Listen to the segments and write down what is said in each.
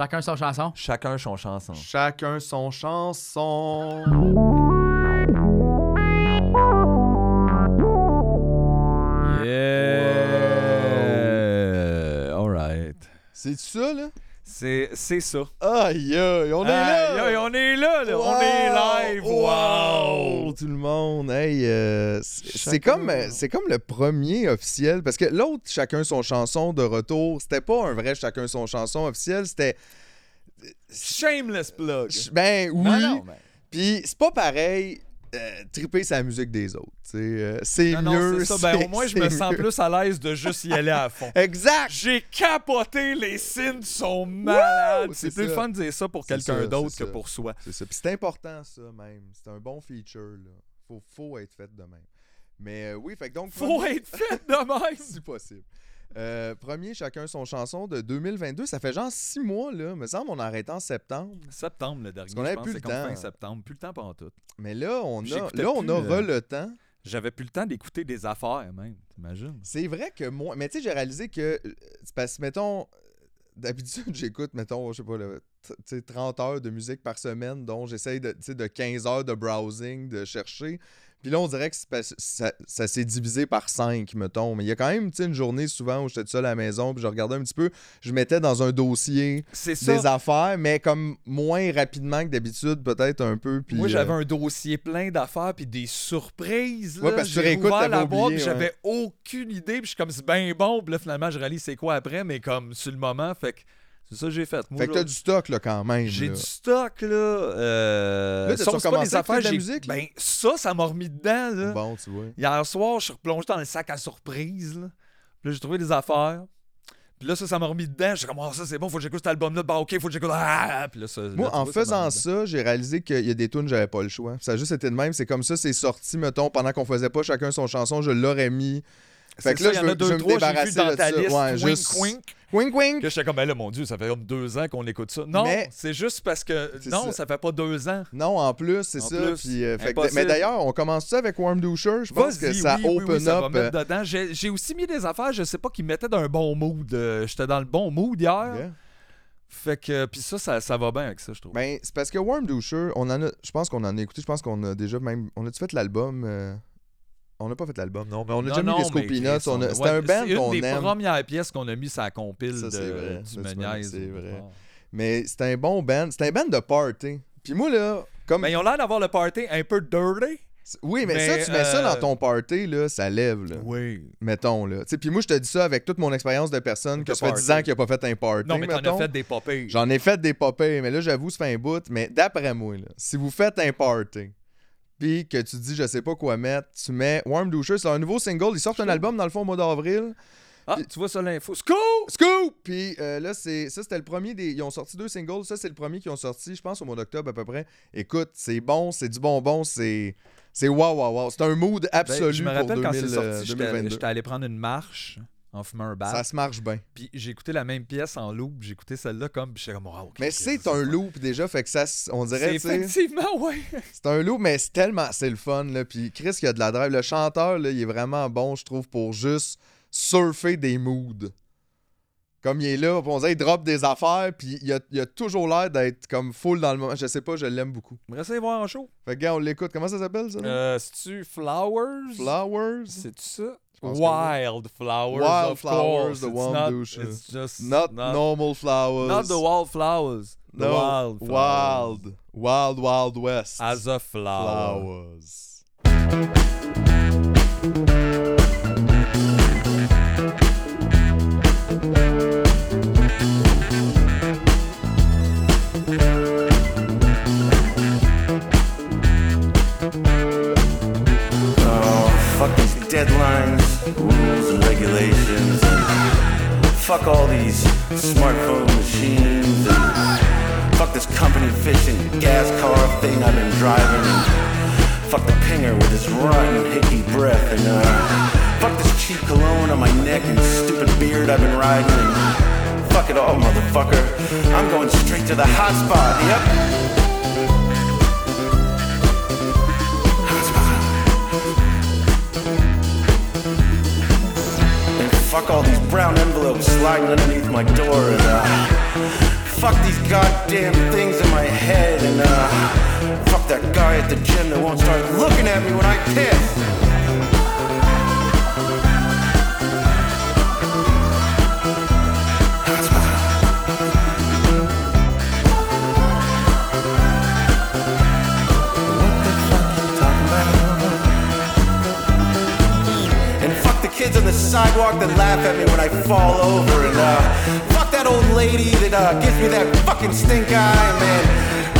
Chacun son chanson? Chacun son chanson. Chacun son chanson. Yeah! Alright. C'est ça, là? C'est c'est ça. Aïe, aïe, on est Aïe, là! aïe, on est là, là. On est live. Wow! Wow, Tout le monde, hey, euh, c'est comme, euh, c'est comme le premier officiel, parce que l'autre, chacun son chanson de retour, c'était pas un vrai chacun son chanson officiel, c'était... Shameless plug. Ben oui, non, puis c'est pas pareil, euh, triper sa musique des autres, euh, c'est non, mieux. ça. Ben, au moins, je me sens plus à l'aise de juste y aller à fond. Exact! J'ai capoté, les signes sont malades. C'est plus ça. fun de dire ça pour quelqu'un d'autre que ça. pour soi. C'est ça. Puis c'est important, ça, même. C'est un bon feature, là. Faut, faut être fait de même. Mais euh, oui, fait que donc... Faut être fait de même. si possible. Euh, premier, chacun son chanson de 2022. Ça fait genre six mois, là. Me semble on a arrêté en septembre. Septembre, le dernier. qu'on avait plus le temps. fin septembre. Plus le temps pendant tout. Mais là, on a, là, on aura euh, le temps. J'avais plus le temps d'écouter des affaires, même. T'imagines? C'est vrai que moi... Mais tu sais, j'ai réalisé que... euh, parce que, mettons... D'habitude, j'écoute, mettons, je sais pas, le, t- tu sais, 30 heures de musique par semaine, dont j'essaye de, de 15 heures de browsing, de chercher. Puis là, on dirait que ça, ça s'est divisé par 5, mettons. Mais il y a quand même, une journée souvent où j'étais tout seul à la maison, puis je regardais un petit peu, je mettais dans un dossier des affaires, mais comme moins rapidement que d'habitude, peut-être un peu. Puis, Moi, j'avais euh, un dossier plein d'affaires puis des surprises. Ouais, là. parce que tu réécoutes, la ouais. j'avais aucune idée. Puis je suis comme, c'est bien bon. Puis là, finalement, je réalise c'est quoi après, mais comme sur le moment, fait que c'est ça que j'ai fait. Moi, Fait que t'as du stock, là, quand même. J'ai du stock, là. Euh... Là, sauf pas des affaires, de la j'ai- musique? Ben, ça, ça m'a remis dedans, là. Bon, tu vois. Hier soir, je suis replongé dans le sac à surprise, là. Puis là, j'ai trouvé des affaires. Puis là, ça, ça m'a remis dedans. J'étais comme, oh, ça, c'est bon, faut que j'écoute cet album-là. Bah, ok, faut que j'écoute. Ah! Puis là, ça. Moi, là, en vois, faisant ça, j'ai réalisé qu'il y a des tunes, j'avais pas le choix. Ça a juste été de même. C'est comme ça, c'est sorti, mettons, pendant qu'on faisait pas chacun son chanson, je l'aurais mis. Fait C'est que là, ça, il y je en a veux, deux, je veux me trois, j'ai vu débarrasser dans de ta ça. liste, ouais, wink, juste... wink. Wink, wink. Que j'étais comme, ben là, mon Dieu, ça fait comme deux ans qu'on écoute ça. Non, Mais- c'est juste parce que. C'est Non, ça. ça. fait pas deux ans. Non, en plus, c'est En ça. plus, Puis, euh, fait que- impossible. mais d'ailleurs, on commence ça avec Warm Doucher. Je pense que ça oui, oui, open oui, ça va up. mettre euh, dedans. J'ai j'ai aussi mis des affaires, je sais pas, qui mettaient d'un bon mood. Euh, J'étais dans le bon mood hier. yeah. Fait que, puis ça, ça, ça va bien avec ça, je trouve. Ben, c'est parce que Warm Doucher, on en a, je pense qu'on en a écouté, je pense qu'on a déjà même, on a-tu fait l'album euh, On n'a pas fait l'album, non, mais on a déjà mis les on a- on- C'était un band C'est qu'on une des aime. premières pièces qu'on a mis la compile Ça, de, c'est vrai. du c'est vrai, c'est. Mais c'était un bon band, c'était un band de party. Puis moi là, comme Mais ils ont l'air d'avoir le party un peu dirty. oui, mais, mais, ça tu mets ça euh, dans ton party là, ça lève là. Oui. Mettons là. Puis moi je te dis ça avec toute mon expérience de personne que ça fait party. 10 ans qu'il a pas fait un party, Non, mais t'en as fait des popées. J'en ai fait des popées, mais là, j'avoue, ça fait un bout. Mais d'après moi, là, si vous faites un party, puis que tu dis, je sais pas quoi mettre, tu mets Warm Doucher, c'est un nouveau single. Ils sortent un album dans le fond au mois d'avril. Ah, tu vois ça l'info. Scoop! Scoop! Puis euh, là, c'est ça, c'était le premier des. Ils ont sorti deux singles. Ça, c'est le premier qu'ils ont sorti, je pense, au mois d'octobre à peu près. Écoute, c'est bon, c'est du bonbon, c'est. C'est wow, wow, wow. C'est un mood absolu Ben, je me pour rappelle quand 2000, c'est euh, sorti, j'étais 2022. j'étais allé prendre une marche en fumant un bat. Ça se marche bien. Puis j'ai écouté la même pièce en loop. J'ai écouté celle-là comme. Puis comme, ok, Mais c'est un loop déjà, fait que ça, on dirait, C'est tu effectivement, ouais. C'est un loop, mais c'est tellement. C'est le fun, là. Puis Chris, qui a de la drive. Le chanteur, là, il est vraiment bon, je trouve, pour juste surfer des moods. Comme il est là, on dirait, il drop des affaires, puis il a, il a toujours l'air d'être comme full dans le moment. Je sais pas, je l'aime beaucoup. Y voir en show. Fait que, gars, on l'écoute. Comment ça s'appelle, ça? là? Euh, C'est-tu Flowers? Flowers? C'est-tu ça? Pense que Wild Flowers. Wild of Flowers, course. the It's one not- douche. It's just Not, normal flowers. Not the wild flowers. The No, wild flowers. Wild. Wild, Wild West. As a flower. flowers. Oh, fuck these deadlines, rules, and regulations. Fuck all these smartphone machines. And fuck this company fishing gas car thing I've been driving. And fuck the pinger with his rotten, hickey breath. And uh, fuck this cheap cologne on my neck and stupid beard I've been riding. And fuck it all, motherfucker. I'm going straight to the hot spot. Yep. Fuck all these brown envelopes sliding underneath my door. And uh, fuck these goddamn things in my head and uh, fuck that guy at the gym that won't start looking at me when I piss. The sidewalk that laugh at me when I fall over. And uh, fuck that old lady that uh, gives me that fucking stink eye, man.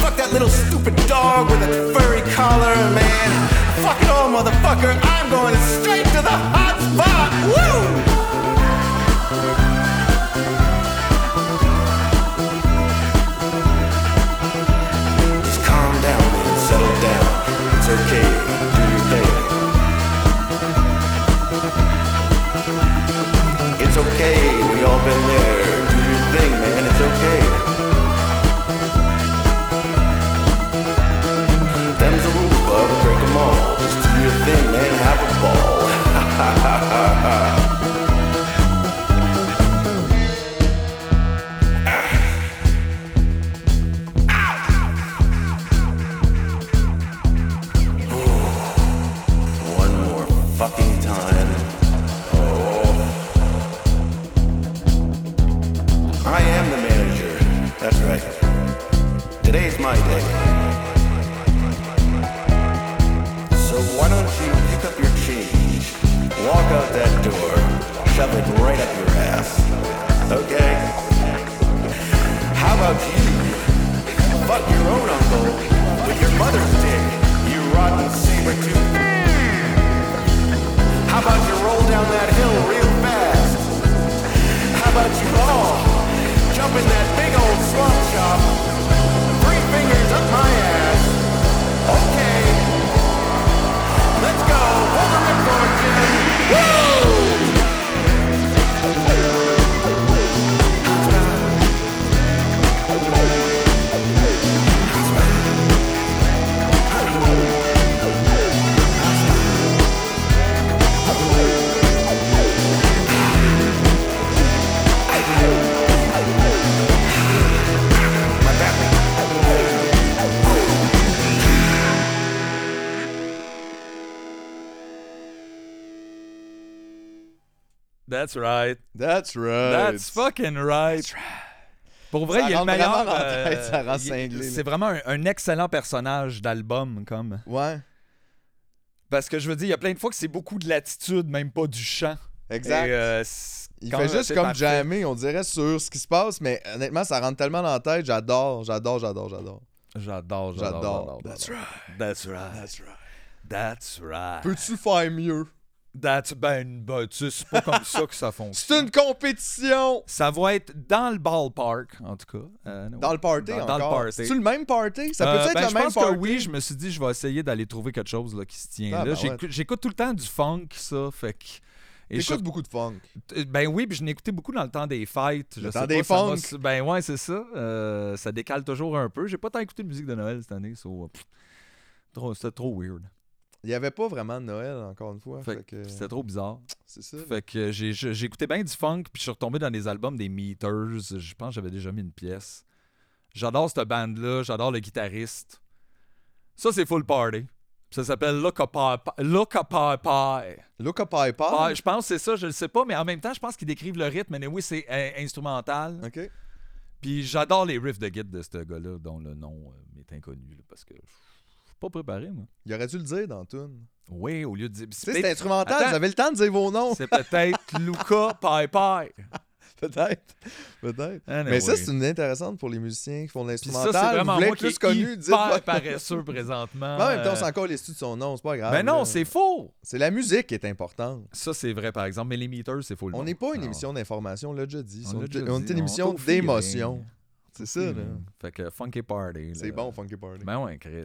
Fuck that little stupid dog with a furry collar, man. Fuck it all, motherfucker. I'm going straight to the hot spot. Woo! Your thing, man, have a ball. That's right. That's right. That's fucking right. Pour vrai, Ça il est le meilleur. euh. C'est vraiment un, un excellent personnage d'album, comme. Ouais, Parce que je veux dire, il y a plein de fois que c'est beaucoup de l'attitude, même pas du chant. exact. Et, euh, Il fait juste comme parfait. jammer, on dirait, sur ce qui se passe, mais honnêtement, ça rentre tellement dans la tête. J'adore, j'adore, j'adore, j'adore. J'adore, j'adore. J'adore. j'adore, That's right. That's right. That's right. That's right. Peux-tu faire mieux? That's ben, ben, tu sais, c'est pas comme ça que ça C'est fonctionne. une compétition! Ça va être dans le ballpark, en tout cas. Euh. Dans le party Dans- encore. dans le party. C'est-tu le même party? Ça Euh, peut être ben, le je même pense party? que oui, je me suis dit, je vais essayer d'aller trouver quelque chose là, qui se tient Ah, là. ben J'écoute- ouais. J'écoute tout le temps du funk, ça, fait que... Et je- T'écoutes beaucoup de funk. Euh, Ben oui, puis je n'ai écouté beaucoup dans le temps des fêtes. Je Le sais temps des funk. Ben ouais, c'est ça. Euh, ça décale toujours un peu. J'ai pas tant écouté de musique de Noël cette année. so, euh, C'était trop weird. Il n'y avait pas vraiment de Noël, encore une fois. Fait fait que- C'était trop bizarre. C'est ça. Fait que écouté bien du funk, puis je suis retombé dans des albums des Meters. Je pense que j'avais déjà mis une pièce. J'adore cette bande-là, j'adore le guitariste. Ça, c'est full party. Ça s'appelle Look Up Pie. Look Up Pie Pie. Look Up je pense que c'est ça, je le sais pas, mais en même temps, je pense qu'ils décrivent le rythme. Mais oui, c'est instrumental. OK. Puis j'adore les riffs de guide de ce gars-là, dont le nom euh, m'est inconnu, là, parce que pas préparé, moi. Il aurait dû le dire dans Tune. Oui, au lieu de dire. C'est instrumental, Attends. vous avez le temps de dire vos noms. C'est peut-être Luca Pai Pai. Peut-être. Peut-être. Anyway. Mais ça, c'est une intéressante pour les musiciens qui font de Puis ça, l'instrumental. c'est vraiment Vous voulez moi être qui plus connu, hyper paresseux présentement. Mais en même temps, on s'en encore les de son nom, c'est pas grave. Ben non, là. c'est faux. C'est la musique qui est importante. Ça, c'est vrai, par exemple. Mais les meters, c'est faux. On n'est pas une Non. émission d'information, on l'a déjà dit. On est- une on émission d'émotion. C'est ça, là. Fait que Funky Party. C'est là. bon, Funky Party. Ben ouais, Chris.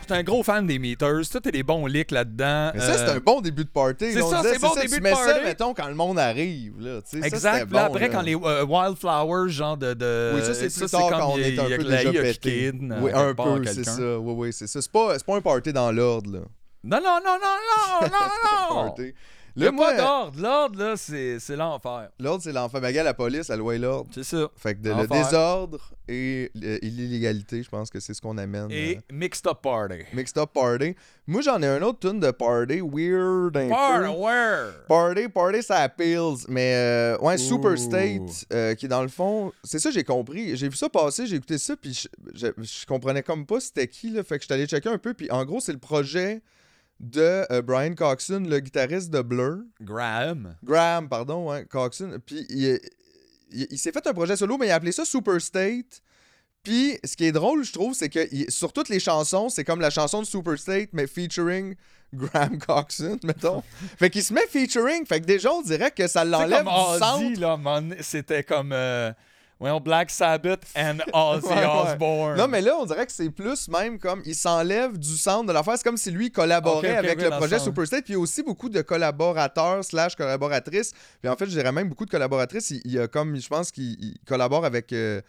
J'étais un gros fan des meters. Toi, t'es des bons licks là-dedans. Mais ça, c'est Euh, un bon début de party. c'est ça, c'est bon ça, début de mets ça, party. mettons, quand le monde arrive. Là, ça, Exact. Puis là, bon, après, là. quand les euh, Wildflowers, genre de. de Oui, ça, c'est plus ça, tard quand on est un peu déjà pété. Oui, euh, un peu, c'est ça. Oui, oui, c'est ça. C'est pas, c'est pas un party dans l'ordre, là. Non, non, non, non, non, non, non. Party. Il y a Là, pas moi, d'ordre. L'ordre, là, c'est c'est l'enfer. l'ordre, c'est l'enfer. Mais la police, la loi et l'ordre. C'est ça. Fait que de- le désordre et le- et l'illégalité, je pense que c'est ce qu'on amène. Et euh, Mixed Up Party. Mixed Up Party. Moi, j'en ai un autre tune de party, weird un Party, peu. where? Party, party, ça appeals. Mais euh, ouais, Super. State, euh, qui dans le fond, c'est ça j'ai compris. J'ai vu ça passer, j'ai écouté ça, puis je, je, je comprenais comme pas c'était qui, là. Fait que je suis allé checker un peu, puis en gros, c'est le projet de euh, Brian Coxon, le guitariste de Blur. Graham. Graham, pardon, ouais, Coxon. Puis il, il- il s'est fait un projet solo, mais il a appelé ça Super State. Puis ce qui est drôle, je trouve, c'est que il- sur toutes les chansons, c'est comme la chanson de Super State, mais featuring Graham Coxon, mettons. fait qu'il se met featuring, fait que déjà on dirait que ça l'enlève du c'était comme euh, voyons, Black Sabbath and Ozzy Ouais. Osbourne. Non, mais là, on dirait que c'est plus même comme il s'enlève du centre de l'affaire. C'est comme si lui collaborait avec le projet le sens. Super State. Puis il y a aussi beaucoup de collaborateurs slash collaboratrices. Puis en fait, je dirais même beaucoup de collaboratrices. Il, il y a comme, je pense qu'il il collabore avec, euh,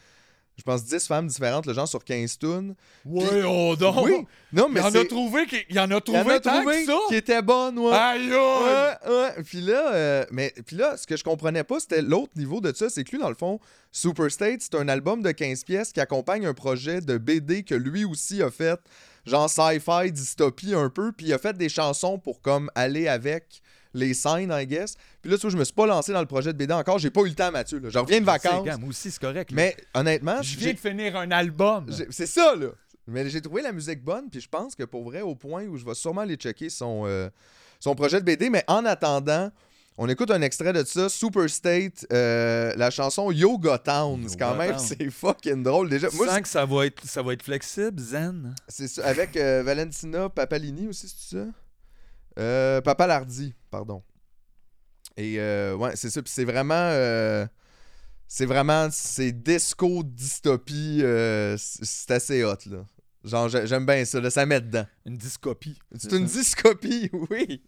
je pense, 10 femmes différentes, le genre sur 15 tunes. Ouais, oh donc. Oui, non, mais il y en a trouvé qui, il y en a il y trouvé en a tant trouvé que ça. qui était bonne, ouais. Aïe, aïe. Ouais, ouais. Puis là, euh, mais puis là, ce que je comprenais pas, c'était l'autre niveau de ça, c'est que lui, dans le fond, Super State, c'est un album de 15 pièces qui accompagne un projet de BD que lui aussi a fait, genre sci-fi, dystopie un peu, puis il a fait des chansons pour comme aller avec les scènes, I guess. Puis là, tu vois, je me suis pas lancé dans le projet de BD encore, j'ai pas eu le temps, Mathieu. Là. Je reviens de Je vacances. moi aussi, c'est correct. là. Mais honnêtement, je viens de finir un album. c'est ça, là. Mais j'ai trouvé la musique bonne, puis je pense que pour vrai, au point où je vais sûrement aller checker son, euh, son projet de BD. Mais en attendant, on écoute un extrait de ça, Super State, euh, la chanson Yoga Town. C'est quand même, c'est fucking drôle déjà. Moi, sens que ça va, être, ça va être flexible, zen. c'est ça, avec euh, Valentina Papalini aussi, c'est ça? Euh, Papa Lardi, pardon. Et euh, ouais, c'est ça. Puis c'est vraiment. euh, c'est vraiment. C'est disco dystopie. c'est assez hot, là. Genre, j'ai- j'aime bien ça, là, ça met dedans. Une discopie. C'est une dystopie, oui.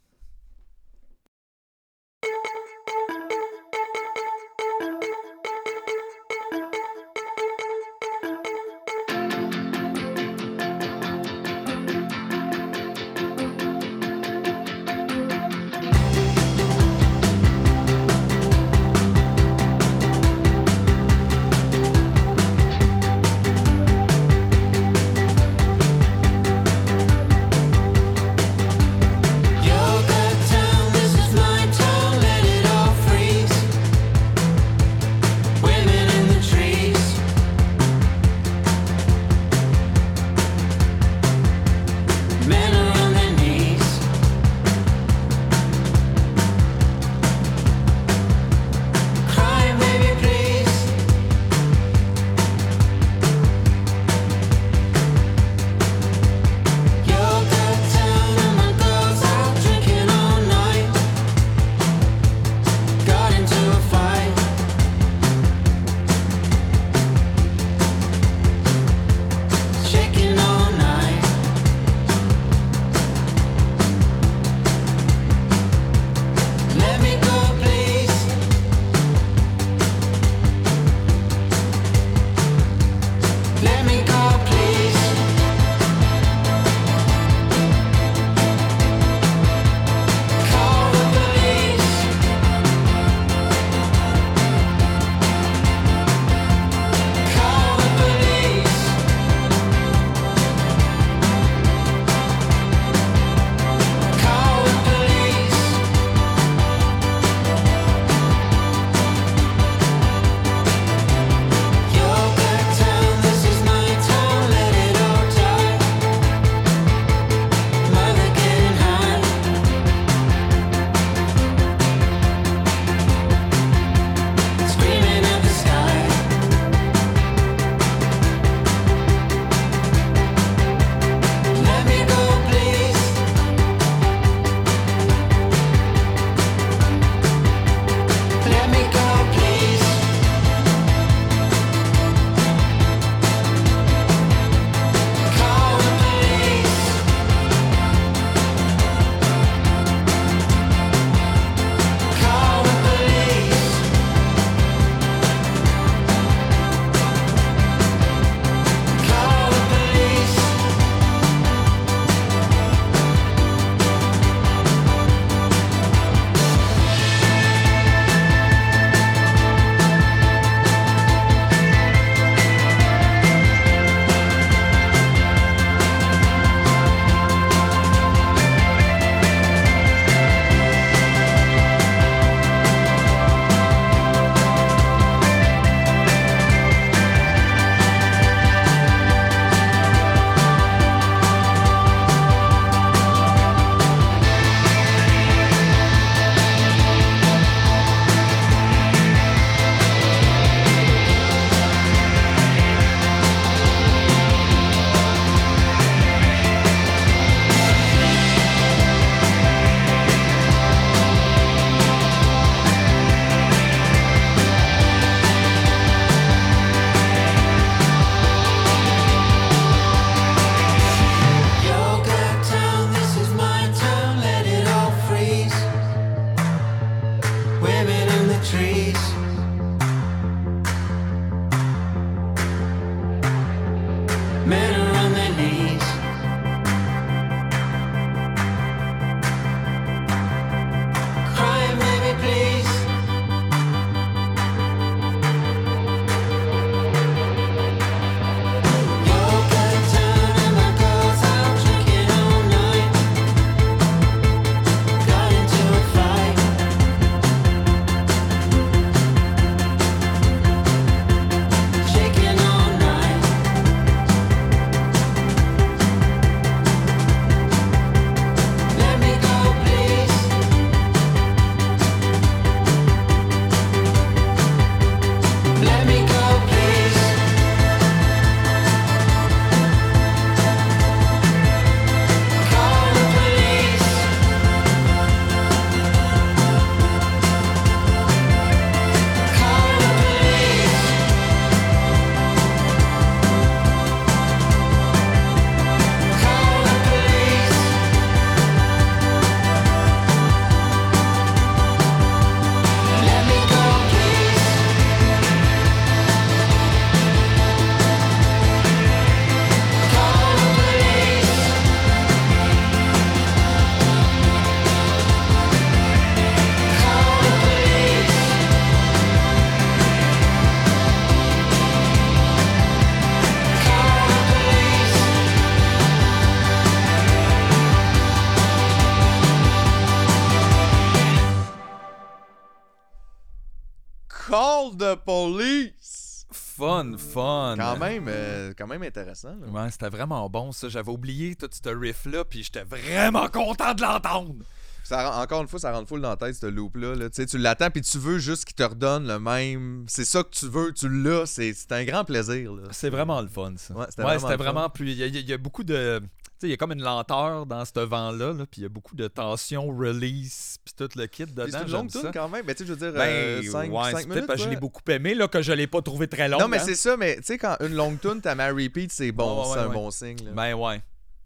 The police! Fun, fun. Quand même, euh, quand même intéressant. là. Ouais, c'était vraiment bon ça. J'avais oublié tout ce riff-là, puis j'étais vraiment content de l'entendre. Ça, rend- encore une fois, ça rentre full dans la tête, ce loop-là. là. Tu sais, tu l'attends, puis tu veux juste qu'il te redonne le même. C'est ça que tu veux, tu l'as. C'est c'est un grand plaisir. Là. C'est vraiment le fun, ça. Ouais, c'était vraiment c'était le fun. vraiment. Puis il y, a- il y a beaucoup de. Il y a comme une lenteur dans ce vent-là, là, puis il y a beaucoup de tension, release, puis tout le kit dedans. C'est une longue tune quand même. Mais tu sais, je veux dire, Ben, 5 ouais, c'est minutes. peut-être parce que je l'ai beaucoup aimé, là, que je l'ai pas trouvé très long. Non, mais hein. c'est ça, mais tu sais, quand une longue tune, t'as ma repeat, c'est bon. Ouais, ouais, c'est un bon signe. Là. Ben ouais.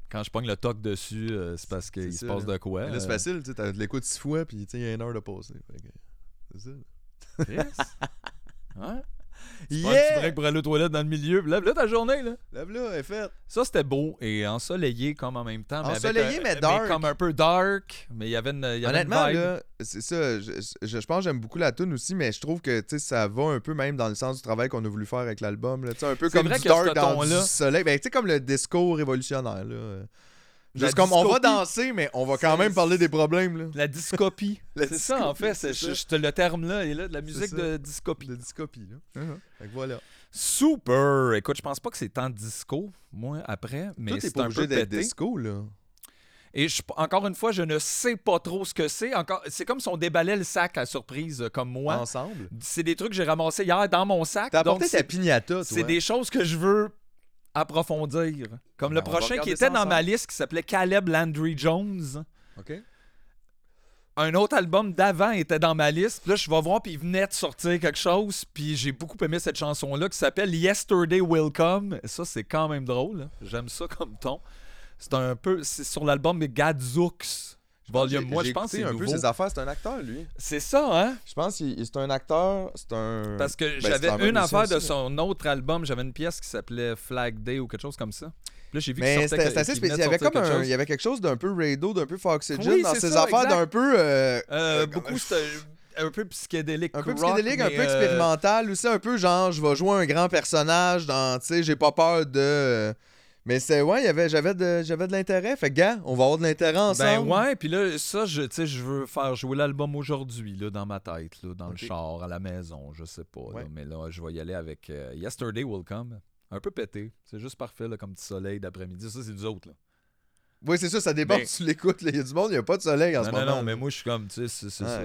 Quand je pogne le toc dessus, euh, c'est parce qu'il se passe de quoi. Là, c'est euh, facile, tu sais, t'as de l'écoute six fois, puis il y a une heure de que, C'est ça. Chris? ouais. Tu Yeah! break pour aller aux toilettes dans le milieu, lève là ta journée, là. Lève-là, est faite. Ça, c'était beau et ensoleillé comme en même temps. mais avec Ensoleillé, un- mais dark. comme un peu dark, mais il y avait une, il y avait une Honnêtement, vibe. là, c'est ça. Je, je- je pense que j'aime beaucoup la tune aussi, mais je trouve que tu ça va un peu même dans le sens du travail qu'on a voulu faire avec l'album. là. Tu Un peu comme du dark dans du soleil. Ben, tu sais, comme le disco révolutionnaire. Là. Juste comme on va danser, mais on va quand même parler des problèmes. Là. La discopie. C'est ça, en fait. C'est, le terme-là est là, de la musique de discopie. De discopie. Là. Fait que voilà. Super! Écoute, je pense pas que c'est tant disco, moi, après, mais c'est pas un obligé peu d'être pété. disco. là. Et je- encore une fois, je ne sais pas trop ce que c'est. Encore, c'est comme si on déballait le sac à surprise, euh, comme moi. Ensemble? C'est des trucs que j'ai ramassés hier dans mon sac. T'as donc apporté c'est- ta pignata, toi. C'est des choses que je veux approfondir. Comme le Ben, va prochain qui était dans ma liste qui s'appelait Caleb Landry Jones. OK? Un autre album d'avant était dans ma liste. Puis là, je vais voir, puis il venait de sortir quelque chose. Puis j'ai beaucoup aimé cette chanson-là qui s'appelle Yesterday Will Come. Ça, c'est quand même drôle. hein. J'aime ça comme ton. C'est un peu. C'est sur l'album Gadzooks. Volume. Moi, je J'ai pense c'est un peu nouveau. ses affaires. C'est un acteur, lui. C'est ça, hein? Je pense que c'est un acteur. C'est un. Parce que c'est j'avais une affaire de son autre album. J'avais une pièce qui s'appelait Flag Day ou quelque chose comme ça. Puis là, j'ai vu Mais c'était assez spécial. Il y avait comme quelque un, chose. il y avait quelque chose d'un peu Rado, d'un peu Foxygen Oui, dans ses ça, affaires, d'un peu. euh, Euh, euh, beaucoup, c'était un peu psychédélique. un peu rock, psychédélique, un peu euh, expérimental aussi, un peu genre je vais jouer un grand personnage dans, tu sais, j'ai pas peur de. Mais c'est ouais, il y avait, j'avais de, j'avais de l'intérêt. Fait que, gars, on va avoir de l'intérêt Ben ensemble. ouais, puis là, ça, je, tu sais, je veux faire jouer l'album aujourd'hui, là, dans ma tête, là, dans le char, à la maison, je sais pas. là, mais là, je vais y aller avec euh, Yesterday Will Come. Un peu pété. C'est juste parfait, là, comme petit soleil d'après-midi. Ça, c'est du autres, là. Oui, c'est ça, ça dépend Mais- si tu l'écoutes. Il y a du monde, il n'y a pas de soleil en Non, ce non, moment. non, mais là. moi, je suis comme, tu sais, c'est ça.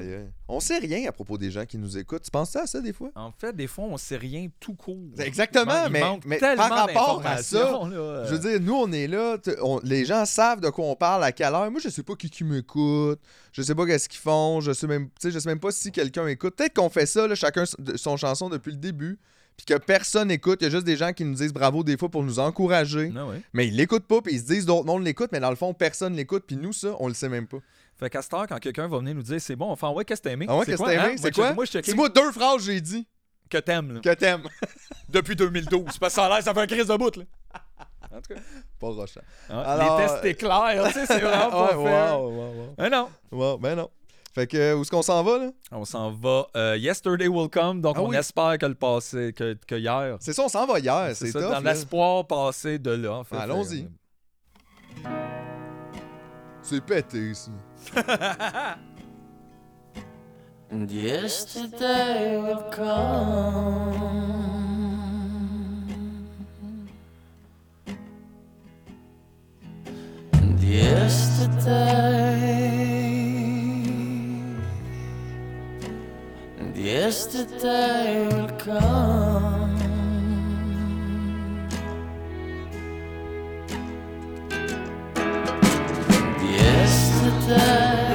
On sait rien à propos des gens qui nous écoutent. Tu penses ça à ça des fois? En fait, des fois, on sait rien tout court. Exactement, Il mais- mais par rapport à ça, là, euh, Je veux dire, nous, on est là, on- les gens savent de quoi on parle, à quelle heure. Moi, je sais pas qui, qui m'écoute, je sais pas qu'est-ce qu'ils font, je sais même, tu sais, je sais même pas si quelqu'un écoute. Peut-être qu'on fait ça, là, chacun son chanson depuis le début, puis que personne écoute. Il y a juste des gens qui nous disent bravo des fois pour nous encourager. Ah ouais. Mais ils l'écoutent pas, puis ils se disent d'autres mondes l'écoutent, mais dans le fond, personne l'écoute, puis nous, ça, on le sait même pas. Fait qu'à cette heure, quand quelqu'un va venir nous dire c'est bon, enfin, ouais, qu'est-ce que t'as aimé? Ah ouais, C'est qu'est-ce que t'as hein? aimé? Moi, C'est quoi? Moi, je Dis-moi deux phrases, j'ai dit, que t'aimes, là. que t'aimes. Depuis 2012. Parce que ça a l'air, ça fait un crise de bout, là. En tout cas. pas rochant. Alors, les tests éclairs, tu sais, c'est vraiment pas wow, wow, wow. Ah non. Wow, ben non. Fait que, où est-ce qu'on s'en va, là? On s'en va. euh, Yesterday will come, donc Ah on oui. espère que le passé, que, que hier. C'est ça, on s'en va hier, C'est ça, tough, dans l'espoir passé de là. en fait. Allons-y. C'est pété. And yesterday will come. And yesterday. Yesterday will come. Yesterday.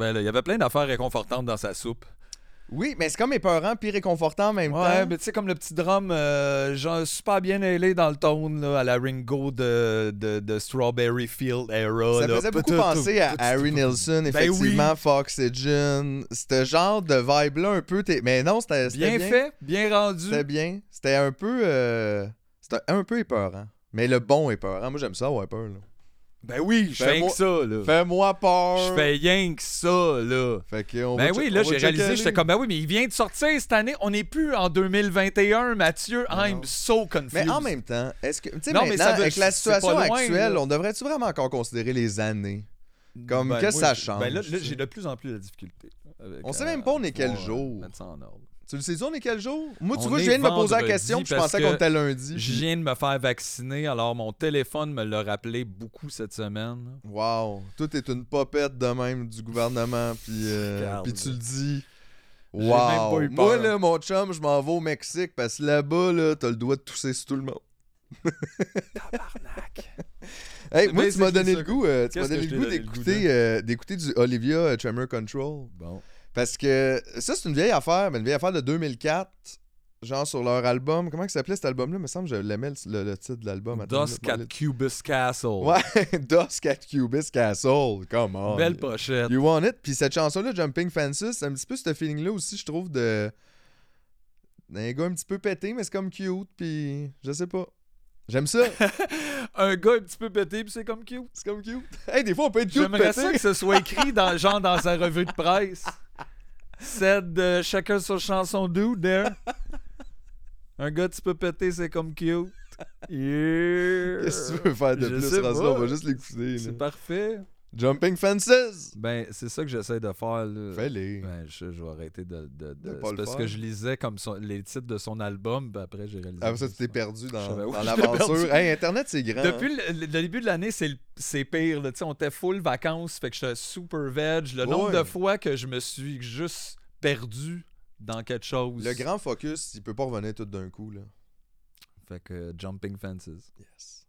Ben là, il y avait plein d'affaires réconfortantes dans sa soupe. Oui, mais c'est comme épeurant puis réconfortant en même Ouais, temps. mais tu sais, comme le petit drum, euh, genre super bien ailé dans le tone, là, à la Ringo de, de, de Strawberry Field era. Ça là. faisait beaucoup penser à Harry. Nilsson, Ben effectivement, Foxygen. C'était genre de vibe-là un peu. Mais non, c'était Bien, bien. fait, bien rendu. C'était bien. C'était un peu. euh, C'était un peu épeurant. Mais le bon épeurant. Moi, j'aime ça avoir peur. Là. Ben oui, je fais rien que ça, là. Fais-moi peur. Je fais rien que ça, là. Fait que on Ben va oui, là, j'ai réalisé, j'étais comme, ben oui, mais il vient de sortir cette année. On n'est plus en 2021, Mathieu. I'm so confused. Mais en même temps, est-ce que. Tu sais, maintenant, ça veut- avec la situation loin, actuelle, là. on devrait-tu vraiment encore considérer les années? Comme, Ben, qu'est-ce que moi, ça change, Ben là, j'ai de plus en plus de difficultés. On sait euh, même pas on est quel euh, jour. mettre ça en ordre. Tu le sais, on est quel jour? Moi, tu On vois, je viens de me poser la question, puis je pensais qu'on était lundi. Je viens de me faire vacciner, alors mon téléphone me l'a rappelé beaucoup cette semaine. Wow, tout est une popette de même du gouvernement, puis euh, puis tu le dis. J'ai même pas Wow. eu Moi, là, mon chum, je m'en vais au Mexique parce que là-bas, là, t'as le droit de tousser sur tout le monde. Hey, C'est moi, tu m'as donné le goût, euh, tu m'as donné le goût d'écouter euh, du Olivia euh, Tremor Control. Bon. Parce que ça, c'est une vieille affaire, mais une vieille affaire de 2004. Genre sur leur album. Comment il s'appelait cet album-là? Il me semble que je l'aimais le, le titre de l'album. Dusk at Cubus Castle. Ouais, Dusk at Cubis Castle. Come on. Belle pochette. You want it? Puis cette chanson-là, Jumping Fences, c'est un petit peu ce feeling-là aussi, je trouve, de. d'un gars un petit peu pété, mais c'est comme cute, puis je sais pas. J'aime ça. Un gars un petit peu pété, puis c'est comme cute. c'est comme cute. Hey, des fois, on peut être cute J'aimerais ça que ce soit écrit dans, genre dans sa revue de presse. Said euh, chacun sa chanson dude there. Un gars un petit peu pété, c'est comme cute. Yeah. Qu'est-ce que tu veux faire de Je plus, sais pas. On va juste l'écouter. C'est parfait. Jumping Fences! Ben, c'est ça que j'essaie de faire. Fais-les. Ben, je, je vais arrêter de. de, de- pas parce faire. que je lisais comme son- les titres de son album, puis après j'ai réalisé. Après ça, que tu t'es perdu dans, dans l'aventure. Hey, Internet, c'est grand. Depuis le, le- le début de l'année, c'est, pire. Là. On était full vacances, fait que j'étais super veg. Le nombre de fois que je me suis juste perdu dans quelque chose. Le grand focus, il peut pas revenir tout d'un coup. Là. Fait que Jumping Fences. Yes.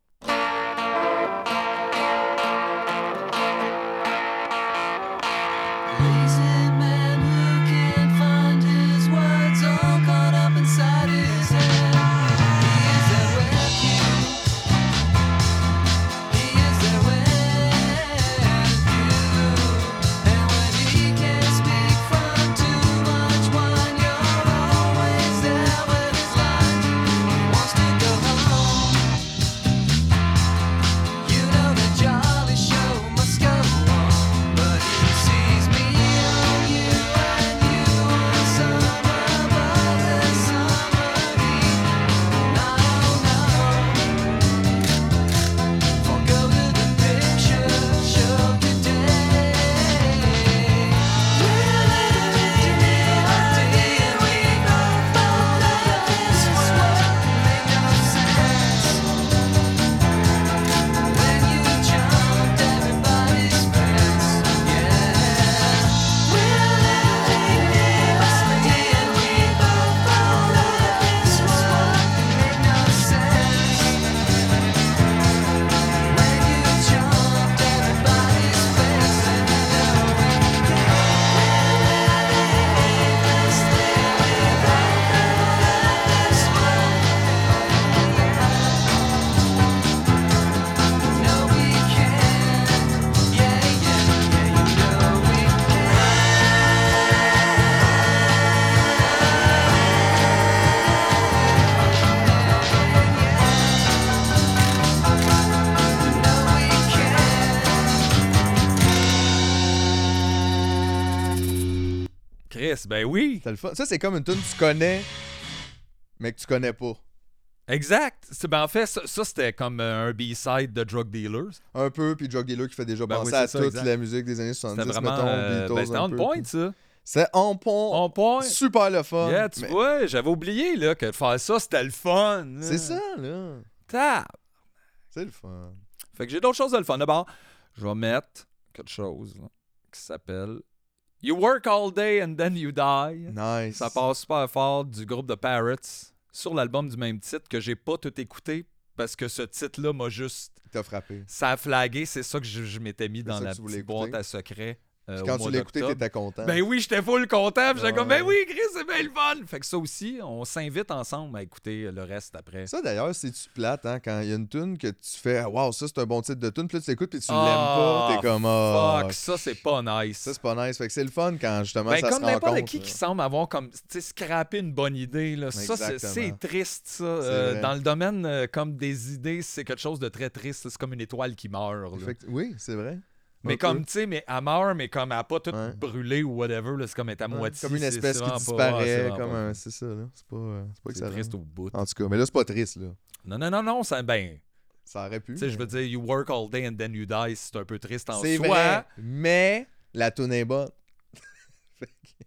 Ben oui. Le fun. Ça, c'est comme une tune que tu connais, mais que tu connais pas. Exact. C'est- Ben, en fait, ça, ça, c'était comme euh, un B-side de Drug Dealers. Un peu, puis Drug Dealer qui fait déjà Ben penser oui, à ça, toute exact. la musique des années 70, C'était vraiment. mettons, euh, Beatles ben, c'était un on peu, point, puis- ça. C'est on point. On point. Super le fun. Yeah, tu Mais vois, j'avais oublié là, que faire ça, c'était le fun. C'est ça, là. Tab. C'est le fun. Fait que j'ai d'autres choses de le fun. D'abord, je vais mettre quelque chose là, qui s'appelle You Work All Day and Then You Die. Nice. Ça passe super fort du groupe de Parrots sur l'album du même titre que j'ai pas tout écouté parce que ce titre-là m'a juste. Frappé. Ça a flagué, c'est ça que je, je m'étais mis dans la petite boîte à secret. Euh, quand tu d'octobre. t'étais content. Ben oui, j'étais full content. J'étais comme, ben oui, Chris, c'est bien le fun. Fait que ça aussi, on s'invite ensemble à écouter le reste après. Ça d'ailleurs, c'est-tu plate, hein, quand il y a une tune que tu fais Waouh, ça c'est un bon titre de tune, puis là tu l'écoutes puis tu l'aimes pas, t'es comme Ah, Fuck, ça, c'est pas nice. ça c'est pas nice. Fait que c'est le fun quand justement Ben, ça comme n'importe qui qui semble avoir comme tu sais scrappé une bonne idée là. ça c'est- c'est triste ça Euh, dans le domaine euh, comme des idées c'est quelque chose de très triste c'est comme une étoile qui meurt là. Oui, c'est vrai. Mais comme tu sais mais elle meurt mais comme elle a pas tout Ouais. brûlé ou whatever là, c'est comme est à moitié Comme une espèce qui pas- disparaît, comme un. C'est ça, là. C'est pas, euh, pas c'est excellent. triste au bout En tout cas, mais là c'est pas triste, là. non non non non ça ben Ça aurait pu. tu sais je veux dire you work all day and then you die c'est un peu triste en C'est soi vrai, mais la tune est bonne.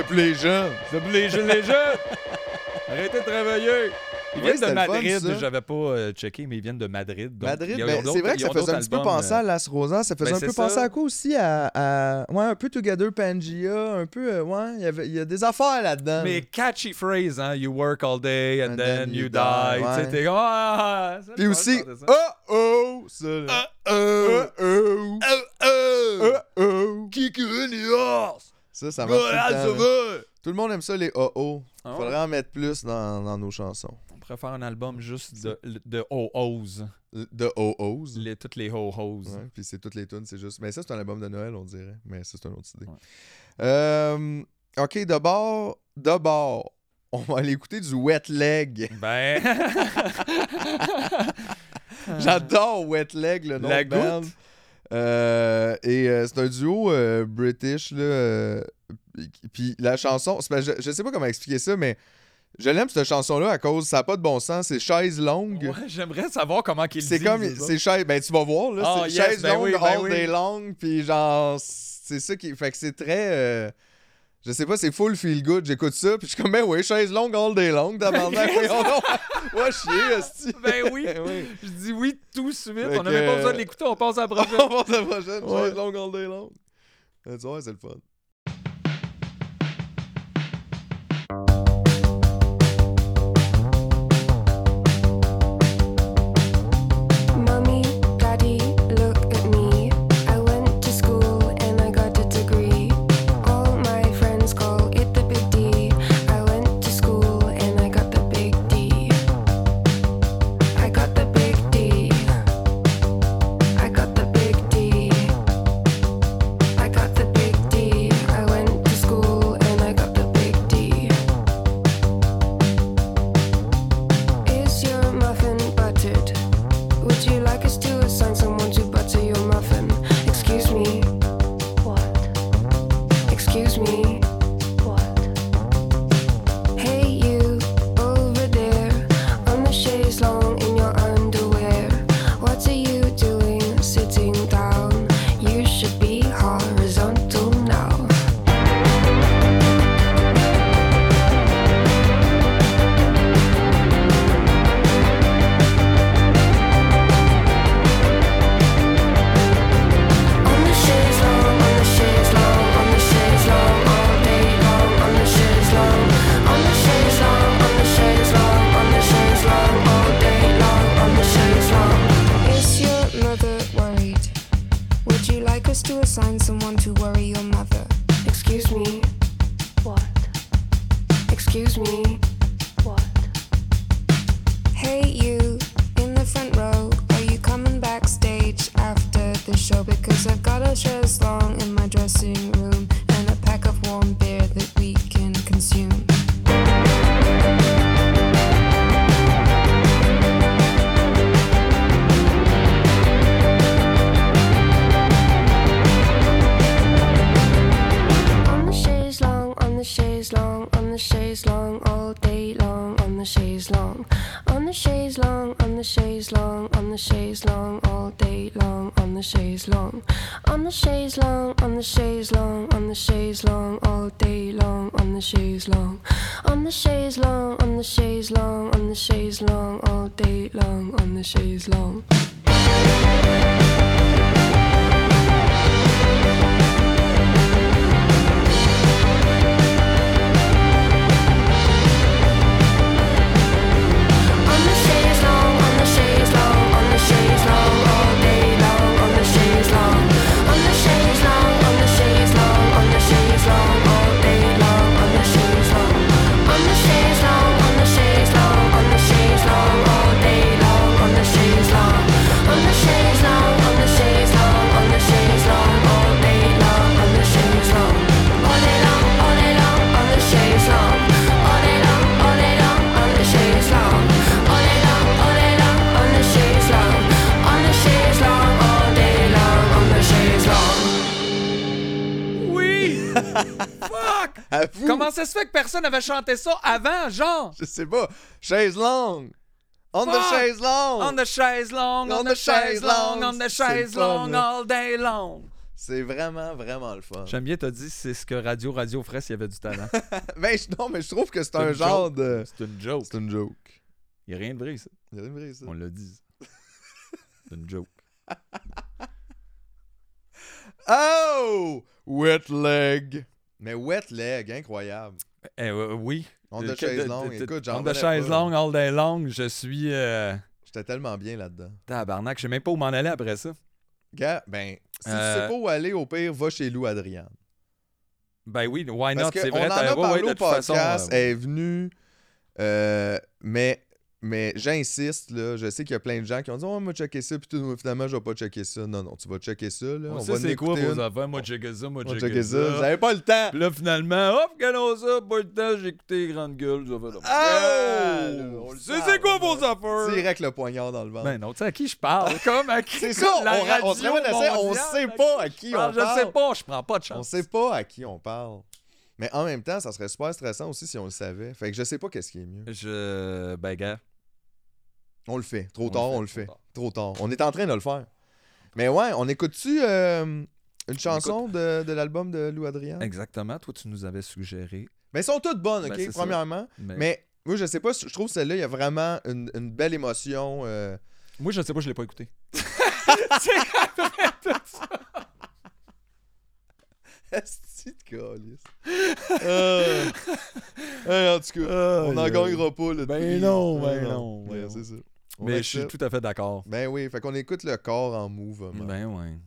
C'était pour les jeunes. Pour les jeunes, les jeunes! Arrêtez de travailler! Ils Oui, viennent de Madrid, j'avais pas euh, checké, mais ils viennent de Madrid. donc Madrid, ben, c'est vrai que ça faisait un petit peu penser euh, à Las Rosas. Ça faisait ben, un peu penser à quoi aussi à, à- Ouais, un peu Together Pangea. Un peu. euh, ouais, il y a des affaires là-dedans. Mais catchy phrase, hein? You work all day and, then, you, die. Sais, ouais. Ah, c'est le Puis aussi. Oh oh! Ça. Oh, Oh oh! Oh oh! In the horse! Ça, ça marche tout le temps, là. Tout le monde aime ça, les oh oh. Ah ouais? Faudrait en mettre plus dans, dans nos chansons. On pourrait faire un album juste de, de ho-hos. De oh ohs. Les, toutes les. Ouais, puis c'est toutes les tunes, c'est juste. Mais ça, c'est un album de Noël, on dirait. Mais ça, c'est une autre idée. Ouais. Euh, ok, d'abord, on va aller écouter du Wet Leg. Ben. J'adore Wet Leg, le nom La de band. Euh, et euh, c'est un duo euh, british, là. puis la chanson, je, je sais pas comment expliquer ça, mais je l'aime cette chanson-là à cause, ça n'a pas de bon sens, c'est chaise longue. Ouais, J'aimerais savoir comment qu'ils C'est comme, c'est chaise, ben tu vas voir, là, c'est yes, chaise ben longue oui, ben all oui. day long, puis genre, c'est ça qui, fait que c'est très, je sais pas, c'est full feel good, j'écoute ça, puis je suis comme, ben oui, chaise longue all day long, tabarnak, oui, on va chier, esti. Ben oui. oui. Je dis oui tout de suite. Fait on n'a même pas besoin de l'écouter, on passe à la prochaine. On passe à la prochaine, Ouais. chaise longue all day long. Euh, Tu vois, c'est le fun. Personne n'avait chanté ça avant, genre? Je sais pas. Chaise longue. On the Fuck! chaise longue. On the chaise long, on the chaise long, on the chaise fun, long, là. all day long. C'est vraiment, vraiment le fun. J'aime bien, t'as dit c'est ce que Radio Radio ferait s'il y avait du talent. Ben, je- non, mais je trouve que c'est un genre joke. de. C'est une joke. C'est une joke. Il a rien de vrai, ça. Il y a une vraie, ça. On l'a dit. C'est une joke. Oh! Wet leg. Mais wet leg, incroyable. Eh, euh, oui. On de Euh, chaise longue. Écoute, j'en On de chaise longue, all day long. Je suis. Euh... J'étais tellement bien là-dedans. Tabarnak, je sais même pas où m'en aller après ça. Gars, ben, si Euh, tu sais pas où aller, au pire, va chez Lou Adriane. Ben oui, why not? C'est vrai, en t'as- a parlé ouais, au façon, podcast, euh, elle est venue, euh, mais, mais j'insiste, là, je sais qu'il y a plein de gens qui ont dit « Oh, moi, checker ça, puis tout, finalement, je vais pas checker ça. » Non, non, tu vas checker ça, là. On, On, sait c'est quoi vos une. affaires? Moi, checker ça, moi, On checker checker ça. ça. J'avais pas le temps. Puis là, finalement, hop, regardons ça, pas le temps, j'ai écouté les grandes gueules. Ça fait là. Oh! On le sait, c'est quoi on vos affaires? Direct le poignard dans le ventre. Ben non, tu sais à qui je parle? Comme à qui? C'est ça, La on, on se radio on mondiale, sait pas à qui on parle. Je sais pas, je prends pas de On chance. sait pas à qui on parle. Mais en même temps, ça serait super stressant aussi si on le savait. Fait que je sais pas qu'est-ce qui est mieux. Je. Ben, gars. On le fait. Trop On le tard, fait, on le fait. tard. Trop tard. On est en train de le faire. Mais ouais, on écoute-tu euh, une chanson de, de l'album de Lou Adrien? Exactement, toi, tu nous avais suggéré. Mais elles sont toutes bonnes, Ben, OK, c'est ça. premièrement. Mais... Mais moi, je sais pas, je trouve celle-là, il y a vraiment une, une belle émotion. euh, Moi, je sais pas, je l'ai pas écouté. De. Euh, hey, en tout cas, on n'en gagnera pas. Là, de Ben prix. non, ben non, ben Ouais, non. c'est ça. Mais je suis tout à fait d'accord. Ben oui, fait qu'on écoute le corps en mouvement. Ben ouais.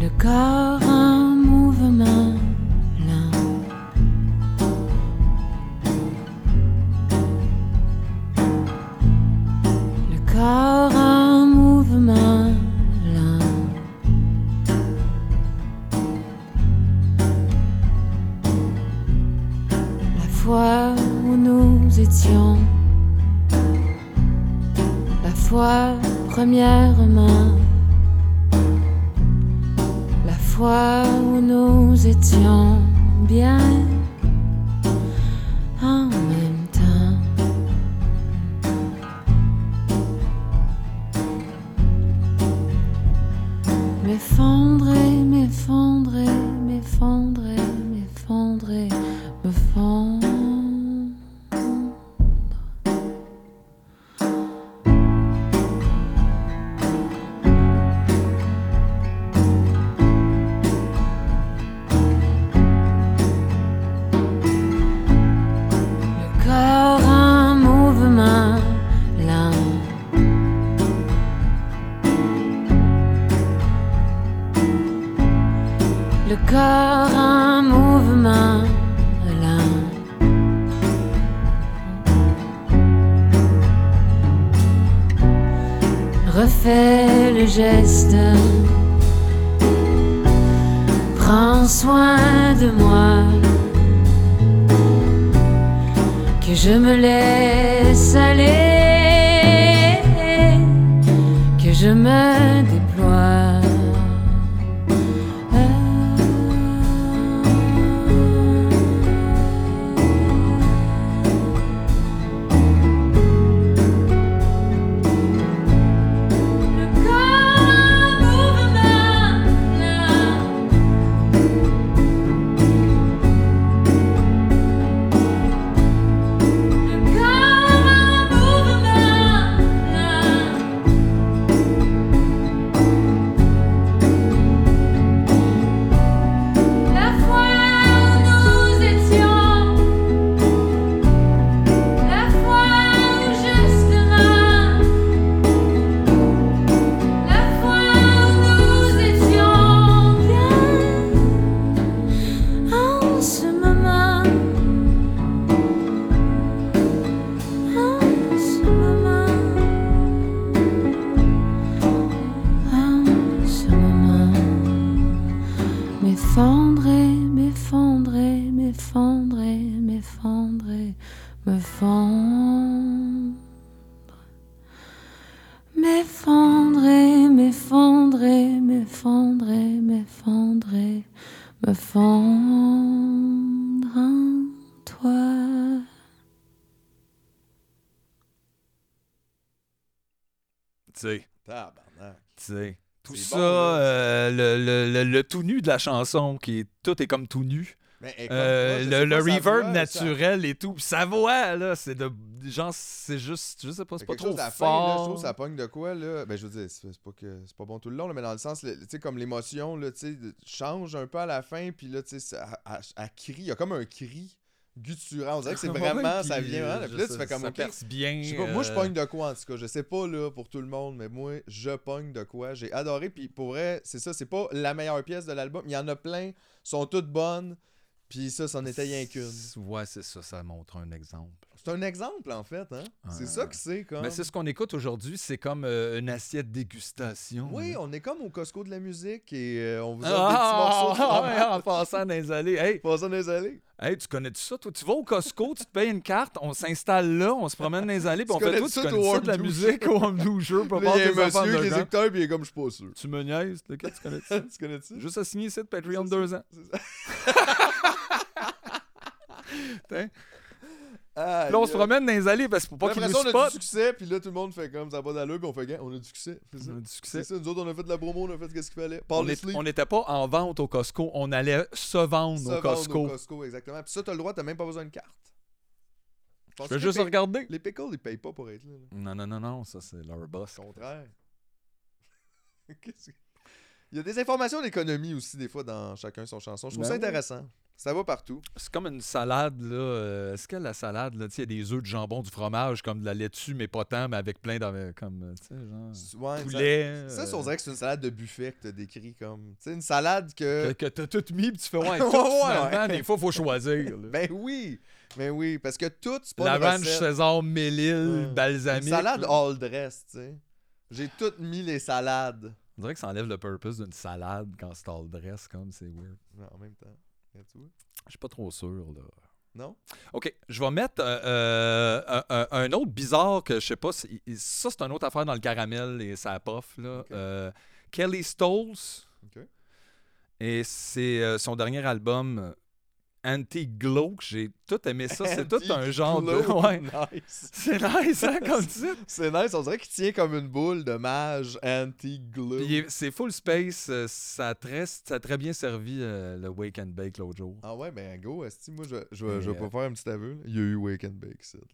Le corps la fois premièrement la fois où nous étions bien gestes sais. Tout ça, bon, euh, le, le- le- le tout nu de la chanson, qui est tout est comme tout nu. Mais, comme- Euh, moi, le reverb voix, naturel et tout. Sa voix, là, c'est de. Genre, c'est juste. Je sais pas, ça- c'est pas trop fin, là, je fort. trouve ça pogne de quoi, là. Ben, je veux dire, c'est pas que c'est pas bon tout le long, là, mais dans le sens, tu sais, comme l'émotion, là, tu sais, change un peu à la fin, puis là, tu sais, elle crie, il y a comme un cri gutturant. On dirait que c'est vraiment, ça vient, hein. euh, Puis là, tu fais comme, ça ok, perce bien. Je sais pas, moi, je euh, pogne de quoi, en tout cas. Je sais pas, là, pour tout le monde, mais moi, je pogne de quoi. J'ai adoré, puis pour vrai, c'est ça, c'est pas la meilleure pièce de l'album. Il y en a plein, sont toutes bonnes, puis ça, c'en était rien qu'une. Ouais, c'est ça, ça montre un exemple. C'est un exemple, en fait, hein. C'est ça que c'est, comme... Mais c'est ce qu'on écoute aujourd'hui, c'est comme euh, une assiette dégustation. Oui, on est comme au Costco de la musique, et euh, on vous offre Ah, des petits morceaux de ouais, fromage. en passant dans les allées. Hey, Passant dans les allées. hey, tu connais tout ça? Toi, tu vas au Costco, tu te payes une carte, on s'installe là, on se promène dans les allées, puis on fait tout. ça, Tu connais ça de la musique au Home Doucher, pas Là, voir il y a un monsieur qui les dedans. écouteurs, puis il est comme, je suis pas sûr. Tu me niaises, tu connais ça? tu connais ça? Juste à signer ici de Patreon deux ans. Ah, Là, on se promène dans les allées parce que pour pas qu'ils nous ça, on a du spotent. succès, puis là, tout le monde fait comme ça pas d'allure, puis on fait, Gars, on a du succès. C'est. On a du C'est succès. ça, nous autres, on a fait de la promo, on a fait ce qu'il fallait. On Paul est- on n'était pas en vente au Costco, on allait se vendre Se au vendre Costco. au Costco, exactement. Puis ça, t'as le droit, t'as même pas besoin de carte. Je veux juste regarder. les pickles, ils payent pas pour être là. là. Non, non, non, non, ça c'est leur boss. Au contraire. Qu'est-ce que- Il y a des informations d'économie aussi, des fois, dans chacun son chanson. Je trouve Ben ça oui. intéressant. Ça va partout. C'est comme une salade, là. euh, Est-ce que la salade, là, tu sais, il y a des œufs, du jambon, du fromage, comme de la laitue, mais pas tant, mais avec plein de. Comme, euh, tu sais, genre. Ouais, ça- poulet. Ça, ça, euh, on dirait que c'est une salade de buffet que t'as décrit comme. Tu sais, une salade que. que, que t'as tout mis, puis tu fais, ouais, Ouais, tout, ouais, finalement, des fois, faut choisir. là. Ben oui! Ben oui, parce que tout, c'est pas la une ranch recette. César, Mélile, Ouais. balsamique. Une salade all dress, tu sais. J'ai tout mis les salades. On dirait que ça enlève le purpose d'une salade quand c'est all dress, comme c'est weird. Non, en même temps. Je suis pas trop sûr, là. Non? OK, je vais mettre euh, euh, un, autre bizarre que je sais pas. si- ça, c'est une autre affaire dans le caramel et ça puff. Là. Euh, Kelly Stolls. OK. Et c'est euh, son dernier album, euh, Anti-Glow. que J'ai tout aimé ça. C'est tout un genre de. Anti-glow. Ouais. Nice. C'est nice, hein, comme titre. C'est nice, on dirait qu'il tient comme une boule de mage est- C'est full space. euh, Ça a très, ça a très bien servi euh, le Wake and Bake l'autre jour. Ah ouais, ben go, esti, moi je, je, vais- je vais pas euh, faire un petit aveu. là. Il y a eu Wake and Bake, ça. là.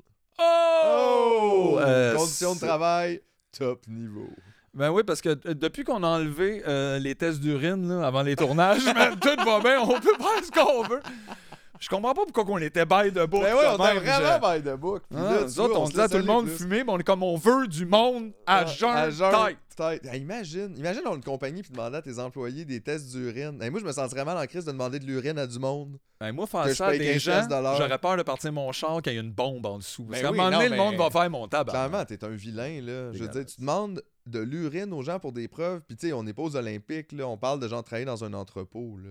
Oh! Euh, Conditions de c'est- travail, top niveau. Ben oui, parce que euh, depuis qu'on a enlevé euh, les tests d'urine là, avant les tournages, man, tout va bien, on peut faire ce qu'on veut. Je comprends pas pourquoi on était by de book. Ben ouais, on de même, vraiment by the book. Puis Ah, là, nous autres, on, se disait à tout le monde fumer, mais on est comme on veut du monde à jeun tête. imagine, imagine dans une compagnie puis demander à tes employés des tests d'urine. Hey, moi, je me sentirais mal en crise de demander de l'urine à du monde. Ben, moi, faire ça à des 15 gens, de j'aurais peur de partir mon char quand il y a une bombe en dessous. Parce Ben qu'à un oui, moment donné, le monde va faire mon tabac. Clairement, t'es un vilain, là. Je veux dire, tu demandes de l'urine aux gens pour des preuves. Puis, tu sais, on n'est pas aux Olympiques, là. On parle de gens travailler dans un entrepôt, là.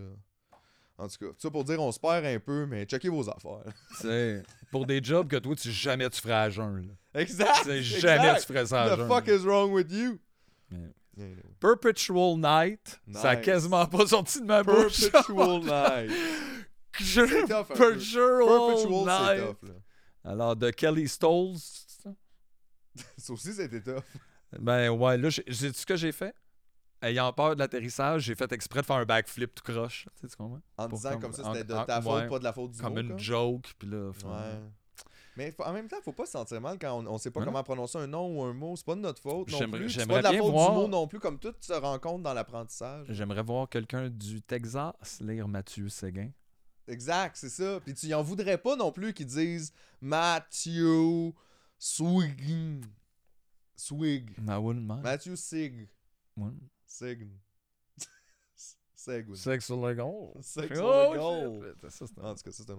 En tout cas, ça pour dire, on se perd un peu, mais checkez vos affaires. Sais, pour des jobs que toi, tu jamais tu ferais à jeun. là. exact! Sais, jamais exact. tu ferais ça à The jeun. fuck is wrong with you? Yeah. Perpetual Night, ça a quasiment pas sorti de ma bouche. Perpetual night. C'est. Perpetual, Perpetual, Night. c'est tough, là. Alors, de Kelly Stolls. c'est ça? Ça aussi, c'était tough. Ben ouais, là, j'ai j'ai- ce que j'ai fait. Ayant peur de l'atterrissage, j'ai fait exprès de faire un backflip tout croche. Tu sais, tu comprends? En Pour disant comme- comme ça, c'était de en- ta faute, ouais, pas de la faute du Comme mot, une quoi. joke, puis là... Ouais. Mais en même temps, faut pas se sentir mal quand on, on sait pas comment prononcer un nom ou un mot. C'est pas de notre faute non J'aimerais- plus. C'est pas de la faute voir- du mot non plus, comme tout se rencontre dans l'apprentissage. J'aimerais voir quelqu'un du Texas lire Mathieu Séguin. Exact, c'est ça. Puis tu y en voudrais pas non plus qu'ils disent Matthew Swig. Swig. I wouldn't mind. Matthew Sig. Ouais. Sign. Seg. oui. Sex illegal. Sex Oh, illegal. shit. Ça, c'est- En tout cas, ça, c'est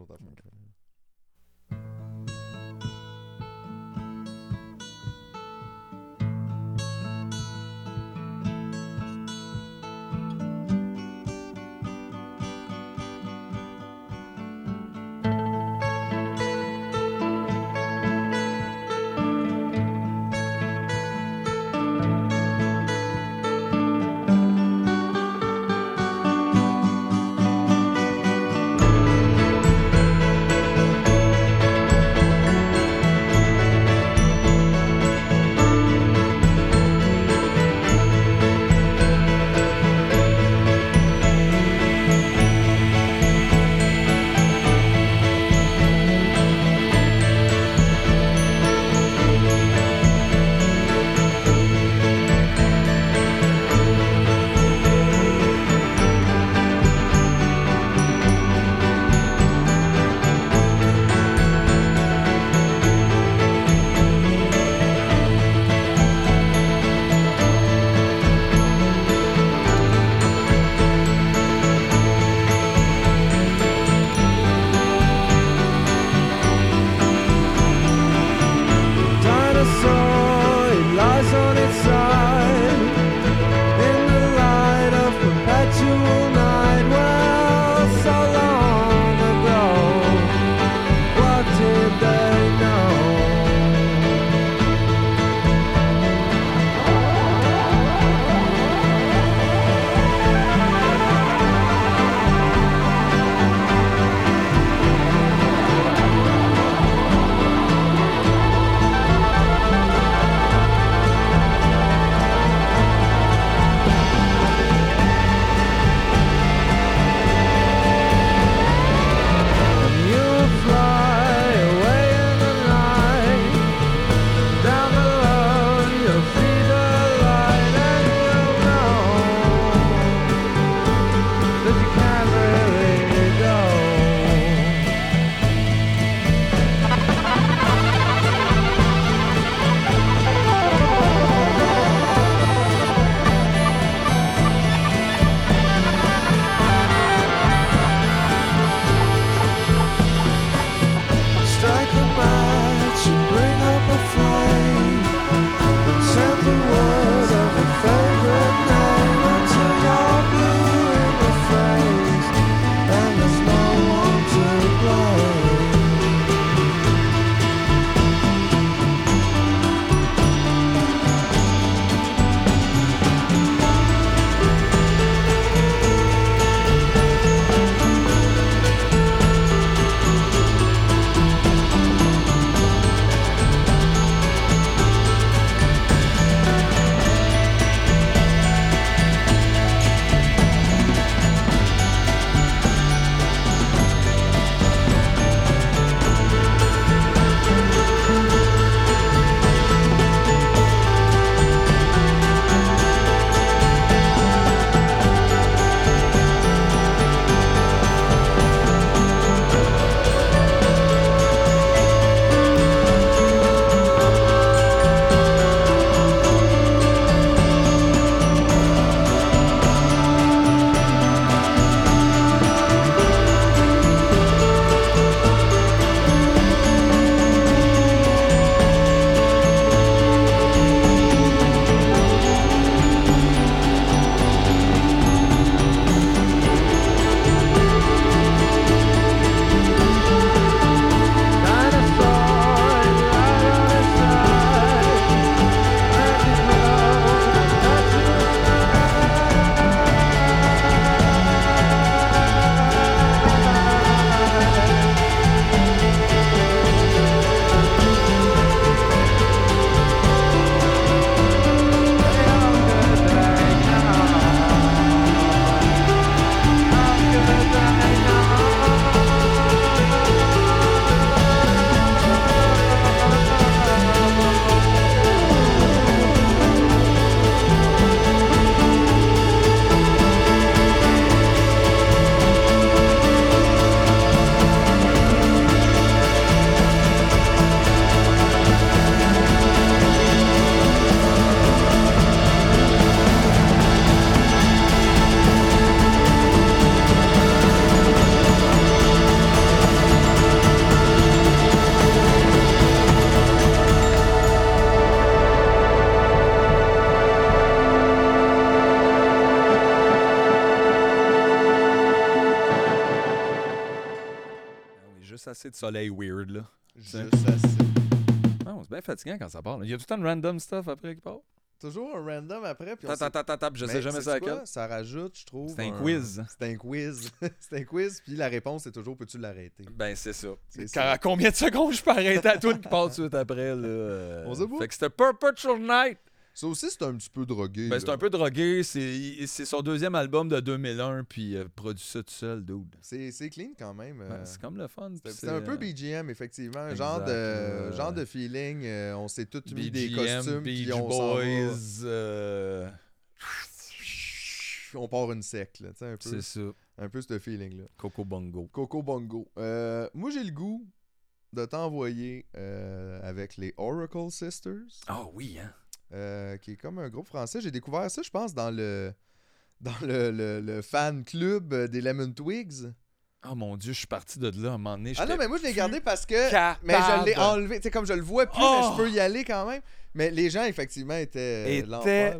assez de soleil weird, là. Juste assez. Non, c'est bien fatigant quand ça part. là. Il y a tout le temps de random stuff après qui part? Toujours un random après. Puis Tap, tap, tap, je Mais sais jamais ça à quel. Ça rajoute, je trouve. C'est un quiz. C'est un quiz. c'est un quiz, puis la réponse, c'est toujours peux-tu l'arrêter? Ben, c'est ça. Ça. À combien de secondes je peux arrêter à tout qui part tout de suite après, là? On pas. Fait que c'était Perpetual Night. Ça aussi, c'est un petit peu drogué. Ben, c'est un peu drogué. C'est son deuxième album de 2001, puis il a produit ça tout seul, dude. C'est clean quand même. euh, Ouais, c'est comme le fun. c'est- un peu euh, BGM, effectivement. Un genre de, genre de feeling. euh, on s'est tous mis des costumes, Beach puis on. Boys. euh, On part une sec, là. c'est ça. un peu ce feeling-là. Coco Bongo. Coco Bongo. Euh, moi, j'ai le goût de t'envoyer euh, avec les Oracle Sisters. Ah oui, hein? Euh, qui est comme un groupe français. J'ai découvert ça, je pense, dans le dans le, le- le fan club euh, des Lemon Twigs. Oh mon dieu, je suis parti de là à un moment donné. Ah non, mais moi, je l'ai gardé parce que. capable. Mais je l'ai enlevé. Tu sais, comme je le vois plus, mais Oh! je peux y aller quand même. Mais les gens, effectivement, étaient. Étaient-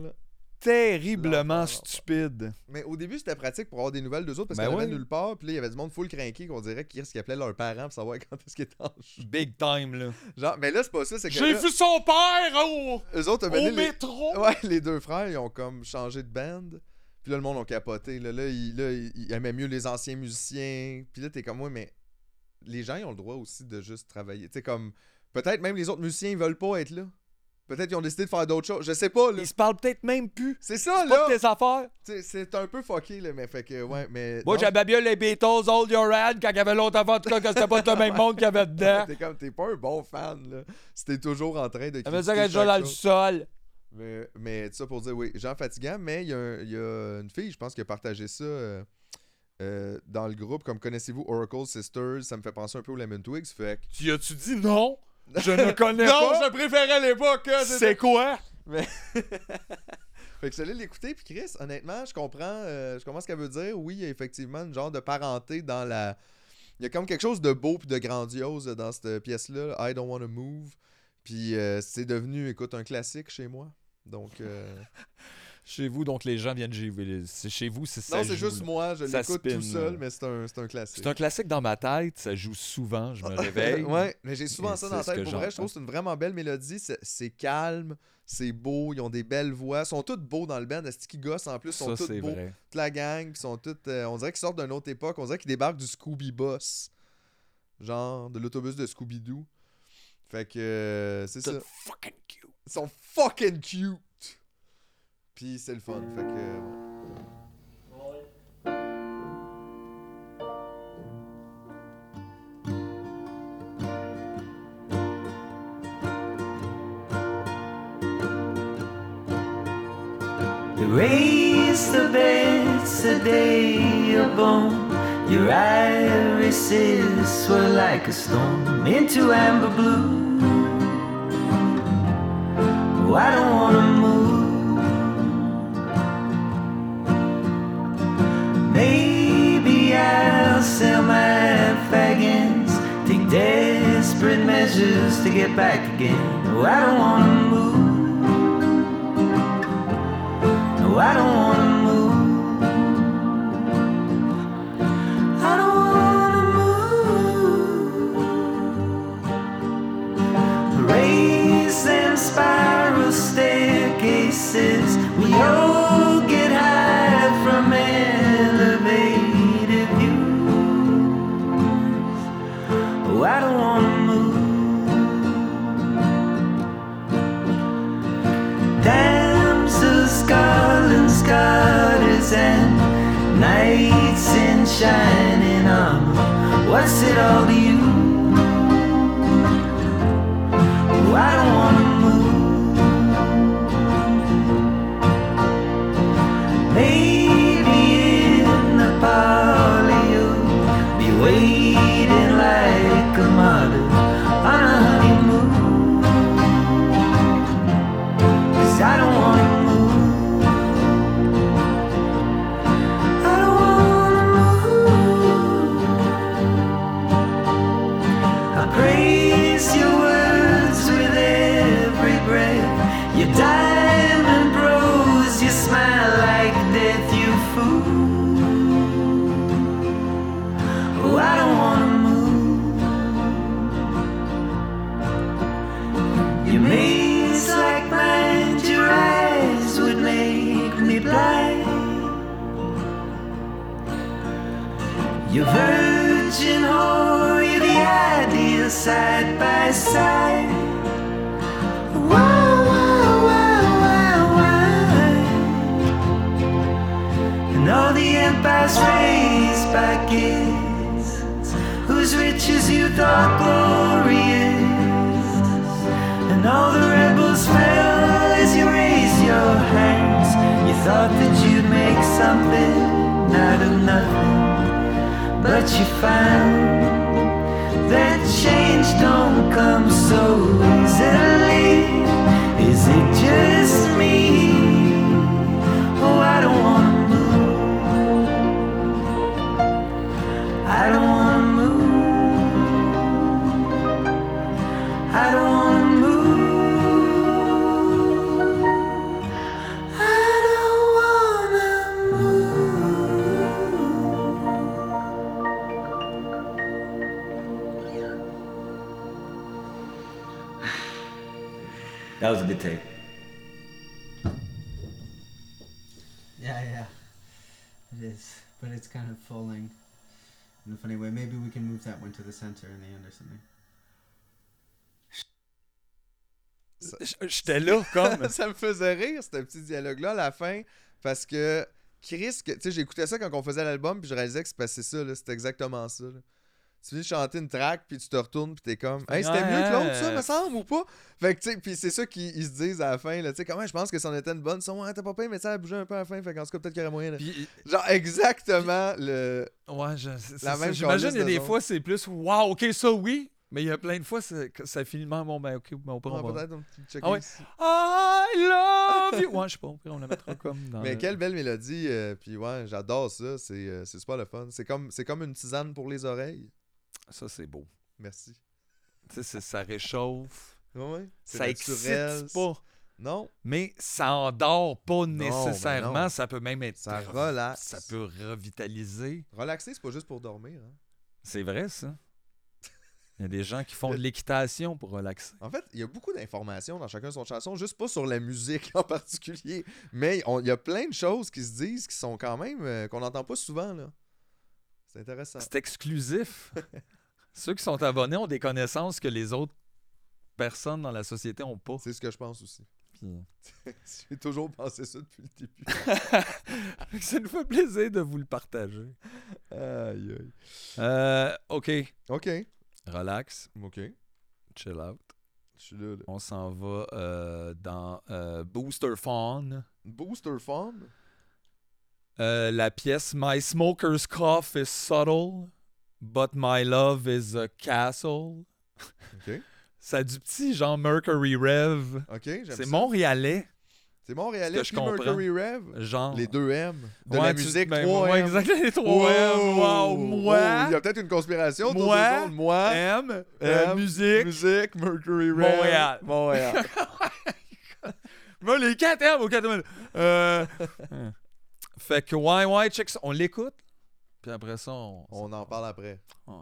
terriblement stupide. Mais au début, c'était pratique pour avoir des nouvelles d'eux autres parce Ben qu'ils ouais. nulle part. Puis là, il y avait du monde full cranky qu'on dirait qu'ils qui appelaient leurs parents pour savoir quand est-ce qu'ils étaient en jeu. Big time, là. Genre, mais là, c'est pas ça. C'est que. J'ai vu son père au, Eux autres, au les... métro. Ouais, les deux frères, ils ont comme changé de band. Puis là, le monde a capoté. Là, là, ils, là, ils- aimaient mieux les anciens musiciens. Puis là, t'es comme moi, mais les gens, ils ont le droit aussi de juste travailler. Tu sais, comme. Peut-être même les autres musiciens, ils veulent pas être là. Peut-être qu'ils ont décidé de faire d'autres choses. Je sais pas, là. Ils se parlent peut-être même plus. C'est ça, pas là. de tes affaires. C'est un peu fucké, là. Mais fait que, ouais, mais. Moi, j'aimais bien les Beatles, Hold Your Hand, quand il y avait l'autre avant, tout cas, que c'était pas le même monde qu'il y avait dedans. T'es comme, t'es pas un bon fan, là. T'es toujours en train de. Ça veut dire joue dans le sol. Mais, mais ça pour dire, oui, Jean Fatigant, mais il y, y a une fille, je pense, qui a partagé ça euh, euh, dans le groupe. Comme connaissez-vous Oracle Sisters? Ça me fait penser un peu aux Lemon Twigs. Fait que- Tu as-tu dit non? Je ne connais Non, pas. je préférais l'époque. hein, c'est C'est quoi? Fait que j'allais l'écouter, puis Chris, honnêtement, je comprends, euh, je comprends ce qu'elle veut dire. Oui, il y a effectivement une genre de parenté dans la. Il y a comme quelque chose de beau puis de grandiose dans cette pièce-là, I Don't Wanna Move. Puis euh, c'est devenu, écoute, un classique chez moi. Donc. euh, Chez vous, donc les gens viennent jouer. C'est chez vous, c'est ça. non, c'est juste là. moi, je l'écoute tout seul, mais c'est un, un classique. C'est un classique dans ma tête, ça joue souvent, je me réveille. ouais, mais j'ai souvent ça dans la tête. Pour vrai, je trouve que c'est une vraiment belle mélodie. C'est, calme, c'est beau, ils ont des belles voix. Ils sont tous beaux dans le band. Est-ce qu'ils gossent en plus? Ils sont Ça, tous beaux. vrai. Toute la gang, ils sont tous. euh, on dirait qu'ils sortent d'une autre époque. On dirait qu'ils débarquent du Scooby Boss. Genre, de l'autobus de Scooby-Doo. Fait que euh, c'est ça. Fucking cute. Ils sont fucking cute. Puis c'est le fun. Fait que. Raise the beds a day bone. Your irises swirl like a storm into amber blue. Oh, I don't wanna move. I'll sell my faggots, take desperate measures to get back again. Oh, I don't wanna move. No, I don't wanna move. I don't wanna move. Raise them spiral staircases. We all shining armor. What's it all to make something out of nothing, but you found that change don't come so easily. Is it just me? Oh, I don't wanna Take. Yeah, yeah. It is. But it's kind of falling in a funny way. Maybe we can move that one to the center in the end or something. J'étais là, comme. ça me faisait rire, ce petit dialogue-là à la fin, parce que Chris, que- tu sais, j'écoutais ça quand on faisait l'album, puis je réalisais que c'est passé ça, là, c'était exactement ça. là. Tu de chanter une track, puis tu te retournes, puis t'es comme, hey, c'était Ouais, mieux que l'autre, ça, me semble, ou pas? Fait que, tu sais, puis c'est ça qu'ils ils se disent à la fin, là, tu sais, comment je pense que c'en était une bonne, son, ouais, t'as pas payé, mais ça a bougé un peu à la fin, fait qu'en tout cas, peut-être qu'il y aurait moyen. de- Puis, Genre, exactement le. ouais, je- La même J'imagine, il y a de des fois, c'est plus, waouh, ok, ça oui. Mais il y a plein de fois, c'est- que ça finit mal, bon, ben, ok, ben, on va. peut-être un petit Ah ouais. I love you. Ouais, je sais pas, on la mettra comme dans. Mais le- quelle belle mélodie, euh, puis ouais, j'adore ça, c'est euh, c'est super le fun. C'est comme, c'est comme une tisane pour les oreilles. Ça, c'est beau. Merci. Tu sais, ça réchauffe. C'est Ça naturel, excite pas. Non, Mais ça endort pas ben nécessairement. non. Ça peut même être. ça relaxe. Ça peut revitaliser. Relaxer, c'est pas juste pour dormir. hein. C'est vrai, ça. Il y a des gens qui font de l'équitation pour relaxer. En fait, il y a beaucoup d'informations dans chacun son chanson, juste pas sur la musique en particulier. Mais on- il y a plein de choses qui se disent qui sont quand même. euh, qu'on n'entend pas souvent, là. C'est intéressant. C'est exclusif. Ceux qui sont abonnés ont des connaissances que les autres personnes dans la société ont pas. C'est ce que je pense aussi. Puis- J'ai toujours pensé ça depuis le début. Ça nous fait plaisir de vous le partager. Aïe, aïe. Euh, OK. Ok. Relax. Ok. Chill out. Je suis là, là. On s'en va euh, dans euh, Booster Fawn. Booster. Euh, la pièce My smoker's cough is subtle, but my love is a castle. Ok. Ça a du petit genre Mercury Rev. Ok, j'aime C'est montréalais, C'est Montréalais, puis. Mercury Rev? genre. Les deux M. De Ouais, la tu- musique, ben, 3 ouais, M. exactement, les 3 M. Wow, Oh, moi, Il y a peut-être une conspiration. autour de Moi. Moi. M, euh, M, musique. Musique, Mercury Rev. Montréal. Montréal. Moi, les 4 M au 4 M. Euh, fait que, ouais, ouais, check ça. On l'écoute. Puis après ça, on. On en parle après. Ouais.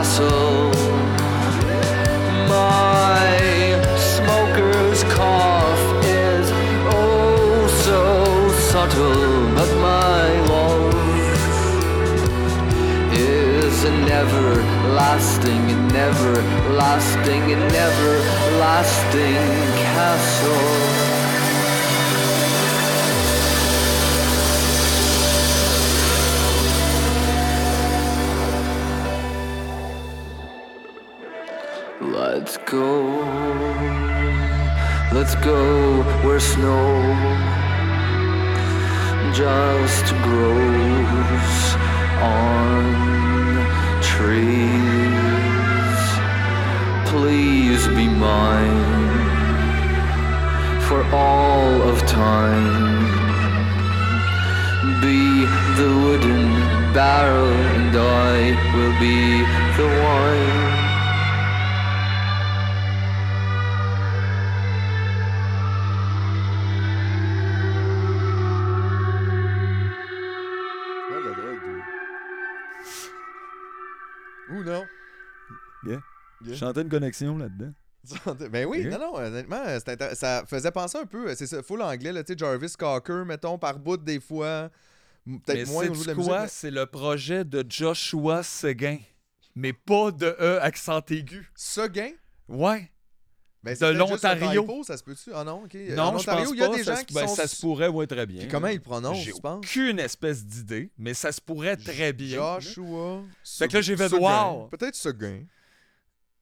Castle. My smoker's cough is oh so subtle, but my love is a never lasting, never lasting, never lasting castle. Go, let's go where snow just grows on trees. Please be mine for all of time. Be the wooden barrel, and I will be the wine. Chanter une connexion là-dedans. Ben oui, non, non, honnêtement, intér- ça faisait penser un peu, c'est ça, full anglais, là, tu sais, Jarvis Cocker, mettons, par bout des fois, peut-être moins au niveau de la musique. mais- C'est le projet de Joshua Seguin. Mais pas de E accent aigu. Seguin? Ouais. Ben, De l'Ontario. ça se peut-tu? Ah non, ok. non, en je pense il y a pas. des ça gens se- qui ben, sont... Ça se pourrait, ouais, très bien. Puis comment ils prononcent, J'ai tu penses? aucune espèce d'idée, mais ça se pourrait très bien. Joshua... Fait que là, j'ai fait Seguin. wow. Peut-être Seguin.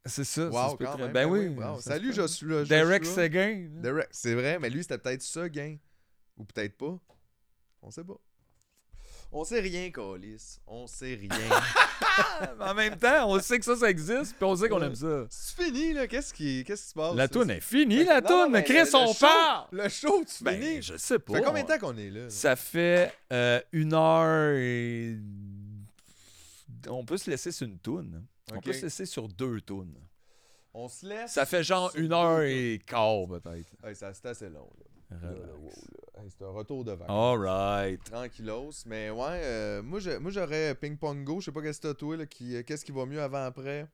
C'est ça. Wow, quand même. Ben oui. Salut. Joshua. Derek. Seguin. Derek, c'est vrai, mais lui, c'était peut-être Seguin. Ou peut-être pas. On sait pas. On sait rien, Calis. On sait rien. En même temps, on sait que ça, ça existe, puis on sait qu'on aime ça. C'est fini, là. Qu'est-ce qui, qu'est-ce qui se passe? La toune est finie, la toune. mais Chris, on part. Le show, tu Ben, finis? je sais pas. Ça fait combien de temps qu'on est là? là? Ça fait euh, une heure et. On peut se laisser sur une toune. On peut se laisser sur deux tounes. On se laisse. Ça fait genre une heure et quart, peut-être. Hey, ça, c'est assez long, là. Là, là, Relax. wow, là. Hey, c'est un retour de vacances. Alright. Tranquillos. Mais ouais, euh, moi, j'aurais Ping Pong Go. Je sais pas qu'est-ce que t'as, toi, qui, euh, qu'est-ce qui va mieux avant après?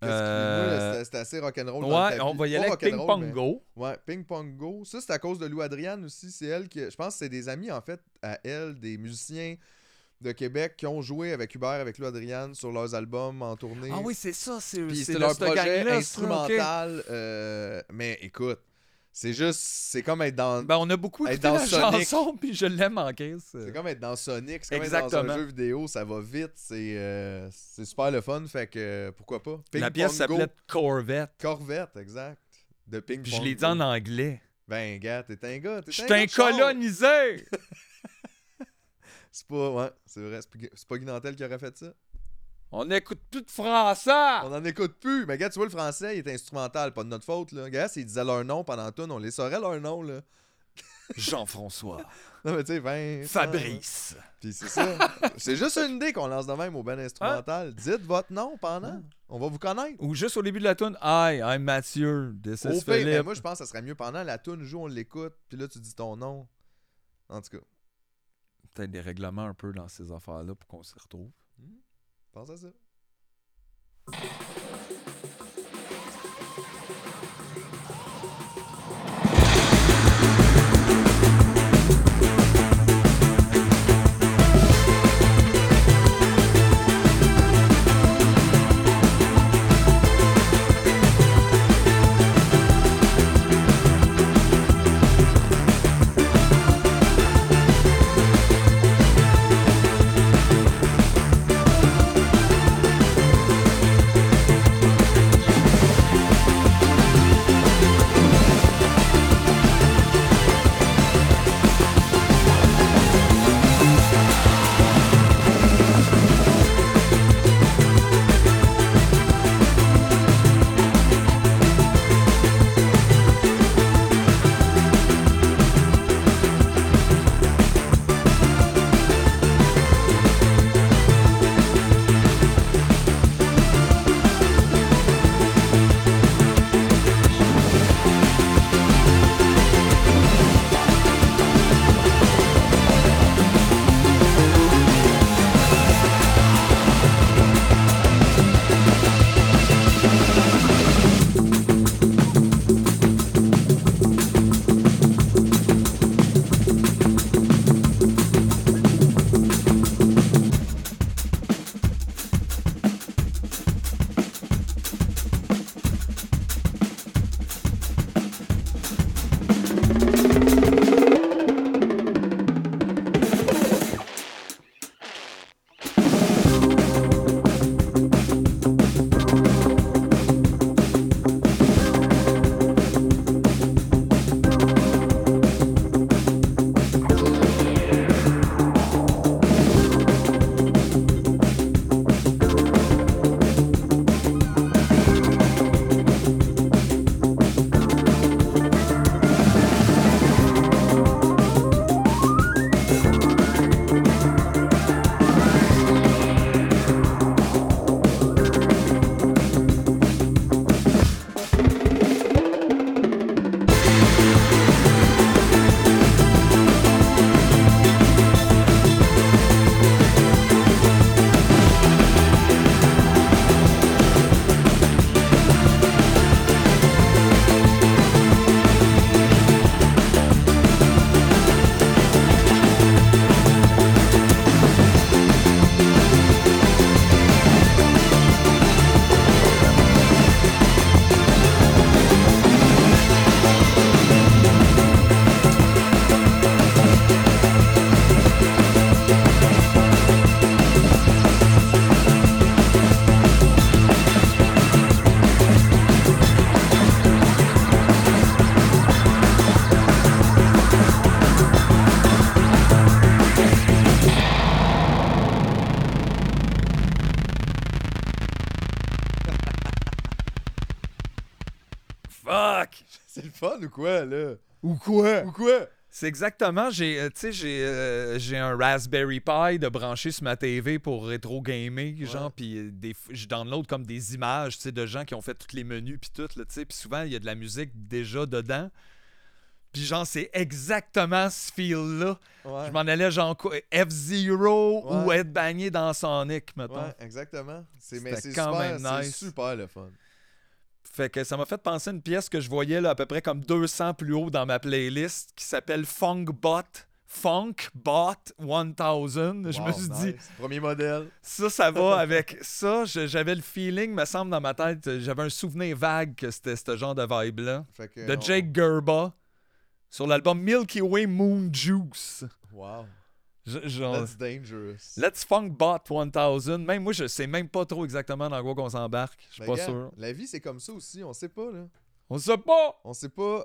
Qu'est-ce qui- Euh, c'était- c'était assez rock'n'roll. dans le Ouais, tapis. on va y aller avec Ping Pong mais- Go. Ouais, Ping Pong Go. Ça, c'est à cause de Lou Adriane aussi. C'est elle qui. Je pense que c'est des amis, en fait, à elle, des musiciens de Québec qui ont joué avec Hubert, avec Lou Adriane sur leurs albums en tournée. Ah oui, c'est ça. C'est leur cette projet instrumental. euh, mais écoute, c'est juste. C'est comme être dans. Ben, on a beaucoup écouté dans la Sonic. chanson, puis je l'aime en crise. C'est comme être dans Sonic, c'est comme être dans un jeu vidéo, ça va vite, c'est euh, c'est super le fun, fait que pourquoi pas? Ping La pièce s'appelait Corvette. Corvette, exact. De Ping Puis je l'ai dit en anglais. Ben, gars, t'es un gars. t'es Je un un colonisé! C'est pas, ouais, c'est vrai, c'est pas, Gu- c'est pas Guy Nantel qui aurait fait ça. On n'écoute plus de français! On en écoute plus, mais gars, tu vois, le français, il est instrumental, pas de notre faute, là. Gars, s'ils disaient leur nom pendant tout, on les saurait leur nom, là. Jean-François. Non, mais tu sais, Vincent, Fabrice. Puis c'est ça. c'est juste une idée qu'on lance de même au ben instrumental. Dites votre nom pendant. On va vous connaître. Ou juste au début de la tune, Hi, I'm Mathieu. This Au is pire, mais Philippe. moi, je pense que ça serait mieux pendant la tune joue, on l'écoute, puis là, tu dis ton nom. En tout cas, Des règlements un peu dans ces affaires-là pour qu'on s'y retrouve. pense à ça. Quoi, là? Ou quoi? Ou quoi? C'est exactement, j'ai, euh, tu sais, j'ai, euh, j'ai un Raspberry Pi de brancher sur ma TV pour rétro gamer, genre, puis euh, des, je download comme des images, tu sais, de gens qui ont fait tous les menus puis tout, là, tu sais, puis souvent il y a de la musique déjà dedans. Puis genre, c'est exactement ce feel-là. Ouais. Je m'en allais genre F-Zero ou Ouais. être bagné dans Sonic, mettons. Ouais, exactement. C'est, super, nice. super le fun. Fait que ça m'a fait penser à une pièce que je voyais là, à peu près comme 200 plus haut dans ma playlist qui s'appelle Funkbot. Funkbot 1000. Je me suis dit. Premier modèle. ça, ça va avec ça. J'avais le feeling, me semble, dans ma tête, j'avais un souvenir vague que c'était ce genre de vibe-là. De on- Jake Gerba sur l'album Milky Way Moon Juice. Wow. Genre- That's dangerous. Let's Funkbot 1000. Même moi, je sais même pas trop exactement dans quoi qu'on s'embarque. Je suis pas gars, sûr. La vie, c'est comme ça aussi. On sait pas, là. On sait pas! On sait pas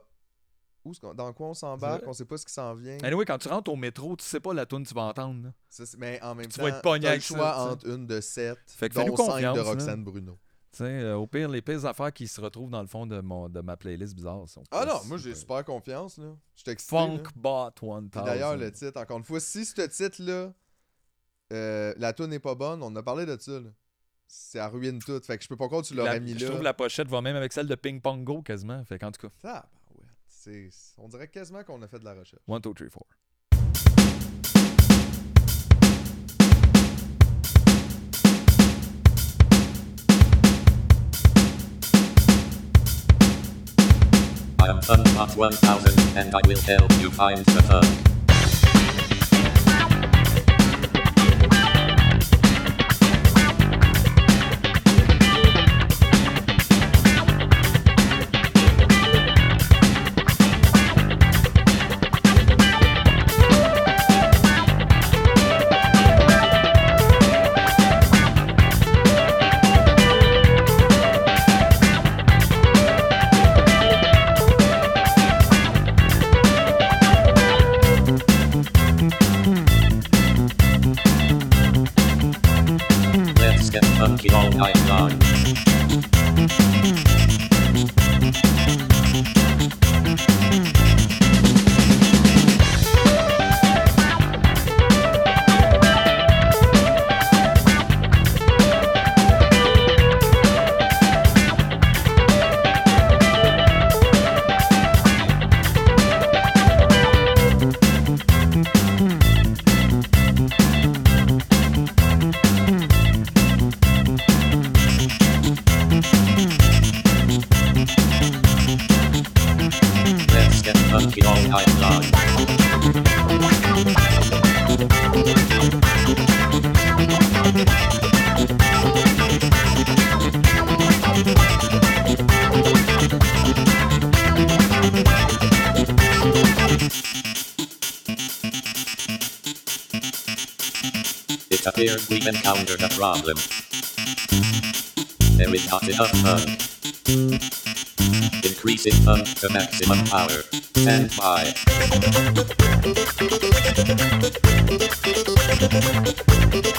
où, dans quoi on s'embarque. On sait pas ce qui s'en vient. Anyway, quand tu rentres au métro, tu sais pas la tune que tu vas entendre. là. Ça, c'est- mais en même Tu temps, vas être pogné le ça, choix tu entre une de sept, Fait que dont de. Roxane Bruno. Tu sais, euh, au pire, les pires affaires qui se retrouvent dans le fond de, mon, de ma playlist bizarre sont Ah non, moi j'ai super confiance, là. Je là. Funkbot 1000. Puis D'ailleurs, le titre, encore une fois, si ce titre-là, euh, la tune n'est pas bonne, on a parlé de ça, là. Ça ruine tout. Fait que je peux pas croire que tu l'aurais La- mis Je là. trouve la pochette va même avec celle de Ping Pong Go quasiment. Fait qu'en tout cas, Ça, bah ouais. On dirait quasiment qu'on a fait de la recherche. 1, 2, 3, 4. I am Funbot 1000 and I will help you find the fun. We've encountered a problem. There is not enough fun. Increasing fun to maximum power. Stand by. Prepare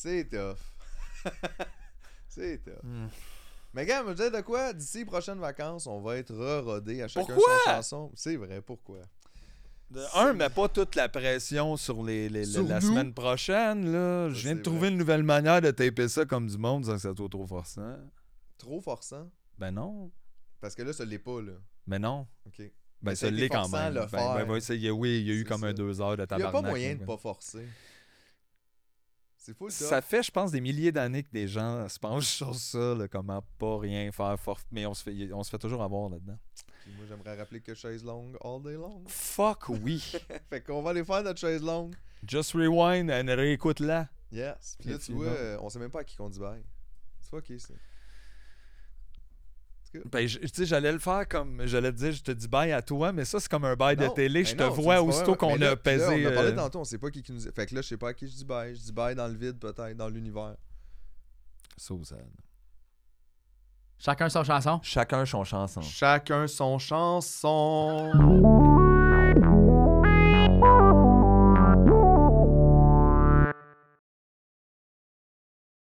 C'est tough. c'est tough. Hmm. Mais gars, me dire de quoi? D'ici les prochaines vacances, on va être re-rodé à chacun Pourquoi? son chanson. C'est vrai, pourquoi? De un, mais pas toute la pression sur, les, les- Sur la nous? semaine prochaine. Là. Ça, Je viens de trouver vrai. une nouvelle manière de taper ça comme du monde sans que ça soit trop forçant. Trop forçant? Ben non. Parce que là, ça l'est pas, là. Ben non. OK. Ben ça l'est quand même. le Ben, faire. ben, a- oui, il y a eu comme un deux heures de Il n'y a tabarnak. pas moyen de pas forcer. C'est fou, ça. Ça fait, je pense, des milliers d'années que des gens se penchent sur ça, là, comment pas rien faire fort. Mais on se fait, on se fait toujours avoir là-dedans. Puis moi, j'aimerais rappeler que chaise longue all day long. Fuck oui. fait qu'on va aller faire notre chaise longue. Just rewind and réécoute-la. Yes. Puis là, tu vois, euh, on sait même pas à qui qu'on dit bye. C'est fucké, ça. Ben, je- tu sais, j'allais le faire comme. J'allais te dire, je te dis bye à toi, mais ça, c'est comme un bye de Non, télé. ben Je te non, vois aussitôt qu'on a là, pesé. on a parlé euh, tantôt, on sait pas qui, qui nous. Fait que là, je sais pas à qui je dis bye. Je dis bye dans le vide, peut-être, dans l'univers. Suzanne. Chacun sa chanson. Chacun son chanson. Chacun son chanson.